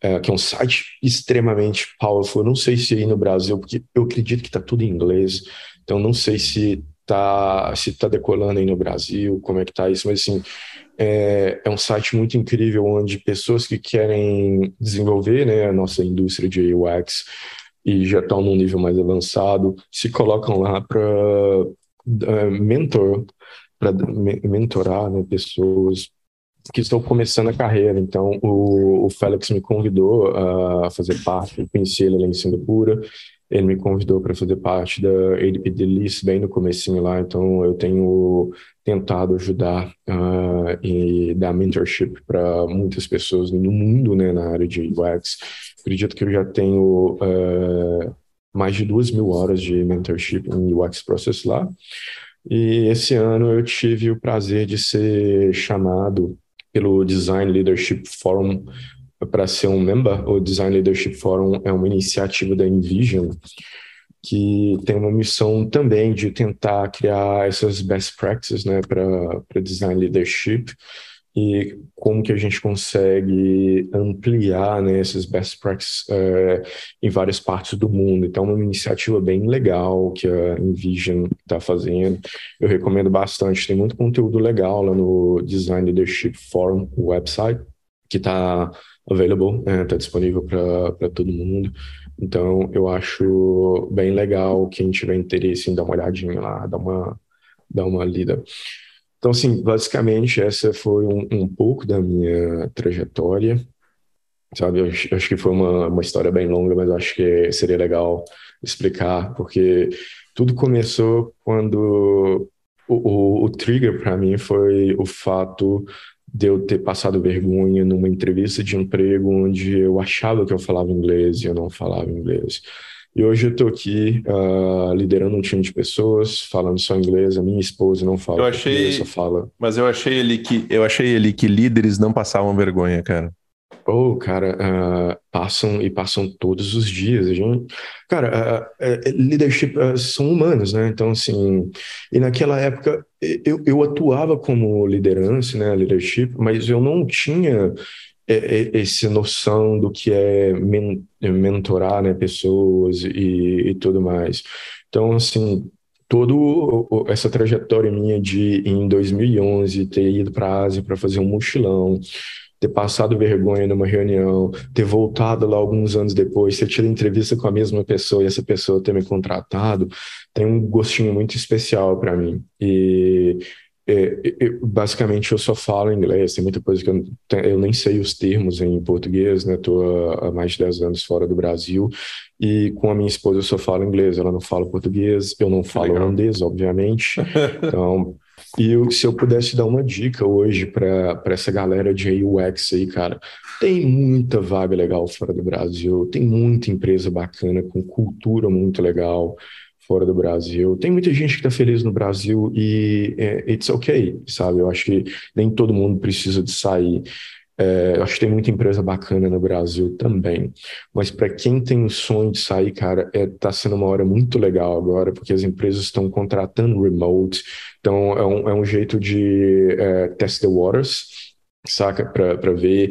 é, que é um site extremamente powerful. Não sei se aí no Brasil, porque eu acredito que está tudo em inglês, então não sei se está se tá decolando aí no Brasil, como é que está isso, mas assim, é, é, um site muito incrível onde pessoas que querem desenvolver né, a nossa indústria de UX e já estão num nível mais avançado se colocam lá para uh, é, mentor, para mentorar né, pessoas que estão começando a carreira. Então, o, o Félix me convidou a fazer parte, eu conheci ele lá em Singapura, ele me convidou para fazer parte da ADP Delist bem no comecinho lá, então eu tenho tentado ajudar uh, e dar mentorship para muitas pessoas no mundo, né, na área de UX. Acredito que eu já tenho uh, mais de duas mil horas de mentorship em UX Process lá. E esse ano eu tive o prazer de ser chamado pelo Design Leadership Forum para ser um member. O Design Leadership Forum é uma iniciativa da Envision que tem uma missão também de tentar criar essas best practices né, para design leadership e como que a gente consegue ampliar né, esses best practices uh, em várias partes do mundo. Então, é uma iniciativa bem legal que a Envision está fazendo. Eu recomendo bastante, tem muito conteúdo legal lá no Design Leadership Forum, website, que está available, está né, disponível para todo mundo. Então, eu acho bem legal quem tiver interesse em dar uma olhadinha lá, dar uma, dar uma lida. Então, assim, basicamente, essa foi um, um pouco da minha trajetória, sabe? Eu acho, que foi uma, uma história bem longa, mas acho que seria legal explicar, porque tudo começou quando o, o, o trigger para mim foi o fato de eu ter passado vergonha numa entrevista de emprego onde eu achava que eu falava inglês e eu não falava inglês. E hoje eu estou aqui uh, liderando um time de pessoas, falando só inglês. A minha esposa não fala, eu achei, só fala. Mas eu achei ele que eu achei ele que líderes não passavam vergonha, cara. Oh, cara, uh, passam e passam todos os dias. A gente, cara, uh, leadership são humanos, né? Então, assim, e naquela época eu, eu atuava como liderança, né, leadership, mas eu não tinha essa noção do que é men mentorar né, pessoas e, e tudo mais. Então, assim, toda essa trajetória minha de, em 2011, ter ido para a Ásia para fazer um mochilão, ter passado vergonha numa reunião, ter voltado lá alguns anos depois, ter tido entrevista com a mesma pessoa e essa pessoa ter me contratado, tem um gostinho muito especial para mim. E é, eu, basicamente eu só falo inglês, tem muita coisa que eu, eu nem sei os termos em português, né? Estou há, há mais de 10 anos fora do Brasil. E com a minha esposa eu só falo inglês, ela não fala português, eu não falo holandês, obviamente. *laughs* Então, e eu, se eu pudesse dar uma dica hoje para essa galera de UX aí, cara, tem muita vaga legal fora do Brasil, tem muita empresa bacana com cultura muito legal fora do Brasil. Tem muita gente que está feliz no Brasil e é, it's okay, sabe? Eu acho que nem todo mundo precisa de sair. É, eu acho que tem muita empresa bacana no Brasil também. Mas para quem tem o sonho de sair, cara, é, tá sendo uma hora muito legal agora, porque as empresas estão contratando remote. Então é um, é um jeito de é, test the waters, saca? Para ver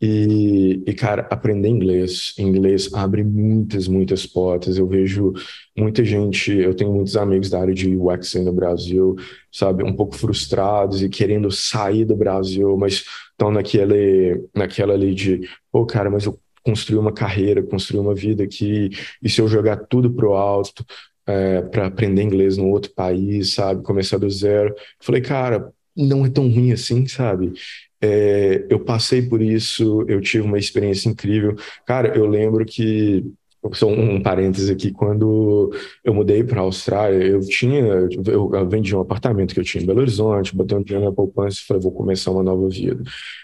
e, e, cara, aprender inglês. Inglês abre muitas, muitas portas. Eu vejo muita gente, eu tenho muitos amigos da área de UX no Brasil, sabe, um pouco frustrados e querendo sair do Brasil, mas estão naquele, naquela ali de, pô, cara, mas eu construí uma carreira, construí uma vida aqui, e se eu jogar tudo pro alto é, para aprender inglês num outro país, sabe, começar do zero? Falei, cara, não é tão ruim assim, sabe? É, eu passei por isso, eu tive uma experiência incrível. Cara, eu lembro que só um parêntese aqui, quando eu mudei para a Austrália, eu tinha, eu vendi um apartamento que eu tinha em Belo Horizonte, botei um dinheiro na poupança e falei, vou começar uma nova vida.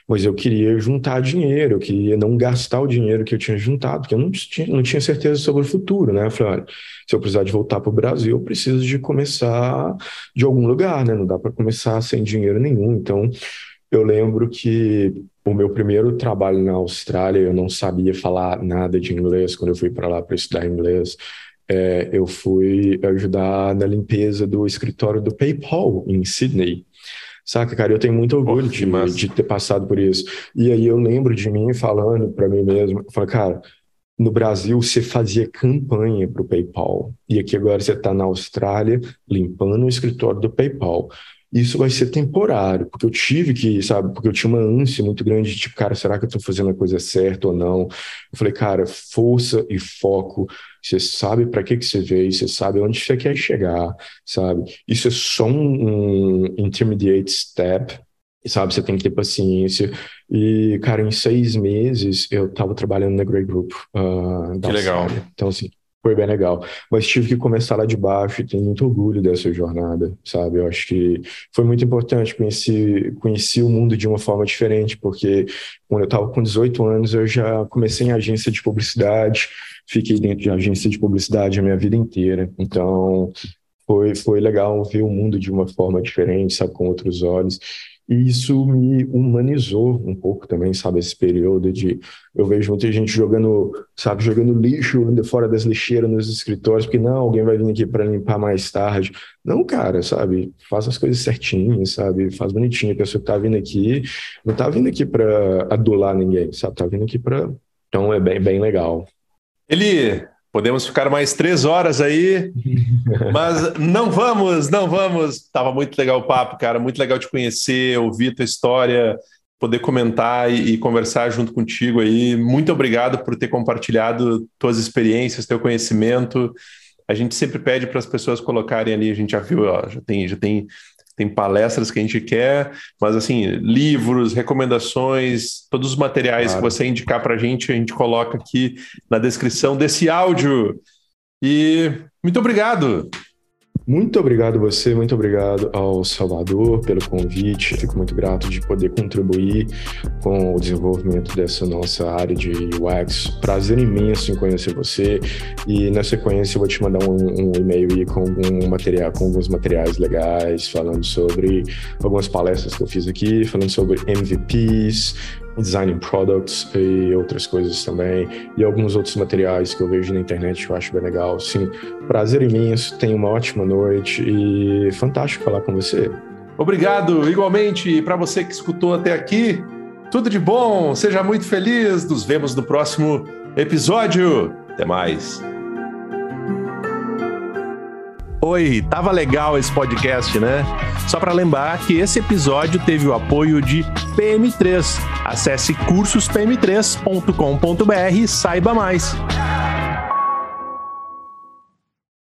Mas eu queria juntar dinheiro, eu queria não gastar o dinheiro que eu tinha juntado, porque eu não tinha, não tinha certeza sobre o futuro, né? Eu falei, olha, se eu precisar de voltar para o Brasil, eu preciso de começar de algum lugar, né? Não dá para começar sem dinheiro nenhum, então eu lembro que o meu primeiro trabalho na Austrália, eu não sabia falar nada de inglês quando eu fui para lá para estudar inglês. É, eu fui ajudar na limpeza do escritório do PayPal em Sydney. Saca, cara, eu tenho muito orgulho de, de, ter passado por isso. E aí eu lembro de mim falando para mim mesmo, falei, cara, no Brasil você fazia campanha para o PayPal e aqui agora você está na Austrália limpando o escritório do PayPal. Isso vai ser temporário, porque eu tive que, sabe, porque eu tinha uma ânsia muito grande de tipo, cara, será que eu tô fazendo a coisa certa ou não? Eu falei, cara, força e foco, você sabe para que que você veio, você sabe onde você quer chegar, sabe? Isso é só um, um intermediate step, sabe? Você tem que ter paciência. E, cara, em seis meses eu tava trabalhando na Grey Group. Uh, que legal. Então, assim, foi bem legal. Mas tive que começar lá de baixo e tenho muito orgulho dessa jornada, sabe? Eu acho que foi muito importante conhecer, conhecer o mundo de uma forma diferente, porque quando eu estava com 18 anos, eu já comecei em agência de publicidade, fiquei dentro de agência de publicidade a minha vida inteira. Então, foi, foi legal ver o mundo de uma forma diferente, sabe, com outros olhos. E isso me humanizou um pouco também, sabe, esse período de eu vejo muita gente jogando, sabe, jogando lixo fora das lixeiras nos escritórios, porque não, alguém vai vir aqui para limpar mais tarde. Não, cara, sabe, faz as coisas certinhas, sabe, faz bonitinho. A pessoa que tá vindo aqui não tá vindo aqui para adular ninguém, sabe, tá vindo aqui para então é bem bem legal. Ele Podemos ficar mais três horas aí, *laughs* mas não vamos, não vamos. Tava muito legal o papo, cara. Muito legal te conhecer, ouvir tua história, poder comentar e, e, conversar junto contigo aí. Muito obrigado por ter compartilhado tuas experiências, teu conhecimento. A gente sempre pede para as pessoas colocarem ali, a gente já viu, ó, já tem, já tem tem palestras que a gente quer, mas assim, livros, recomendações, todos os materiais claro. que você indicar para a gente, a gente coloca aqui na descrição desse áudio. E muito obrigado. Muito obrigado você, muito obrigado ao Salvador pelo convite. Fico muito grato de poder contribuir com o desenvolvimento dessa nossa área de UX. Prazer imenso em conhecer você e na sequência eu vou te mandar um, um e-mail com algum material, com alguns materiais legais, falando sobre algumas palestras que eu fiz aqui, falando sobre MVPs, designing products e outras coisas também, e alguns outros materiais que eu vejo na internet que eu acho bem legal. Sim, prazer imenso, tenha uma ótima noite e fantástico falar com você. Obrigado, igualmente, para você que escutou até aqui, tudo de bom, seja muito feliz, nos vemos no próximo episódio. Até mais. Oi, tava legal esse podcast, né? Só para lembrar que esse episódio teve o apoio de PM3. Acesse cursospm3.com.br e saiba mais.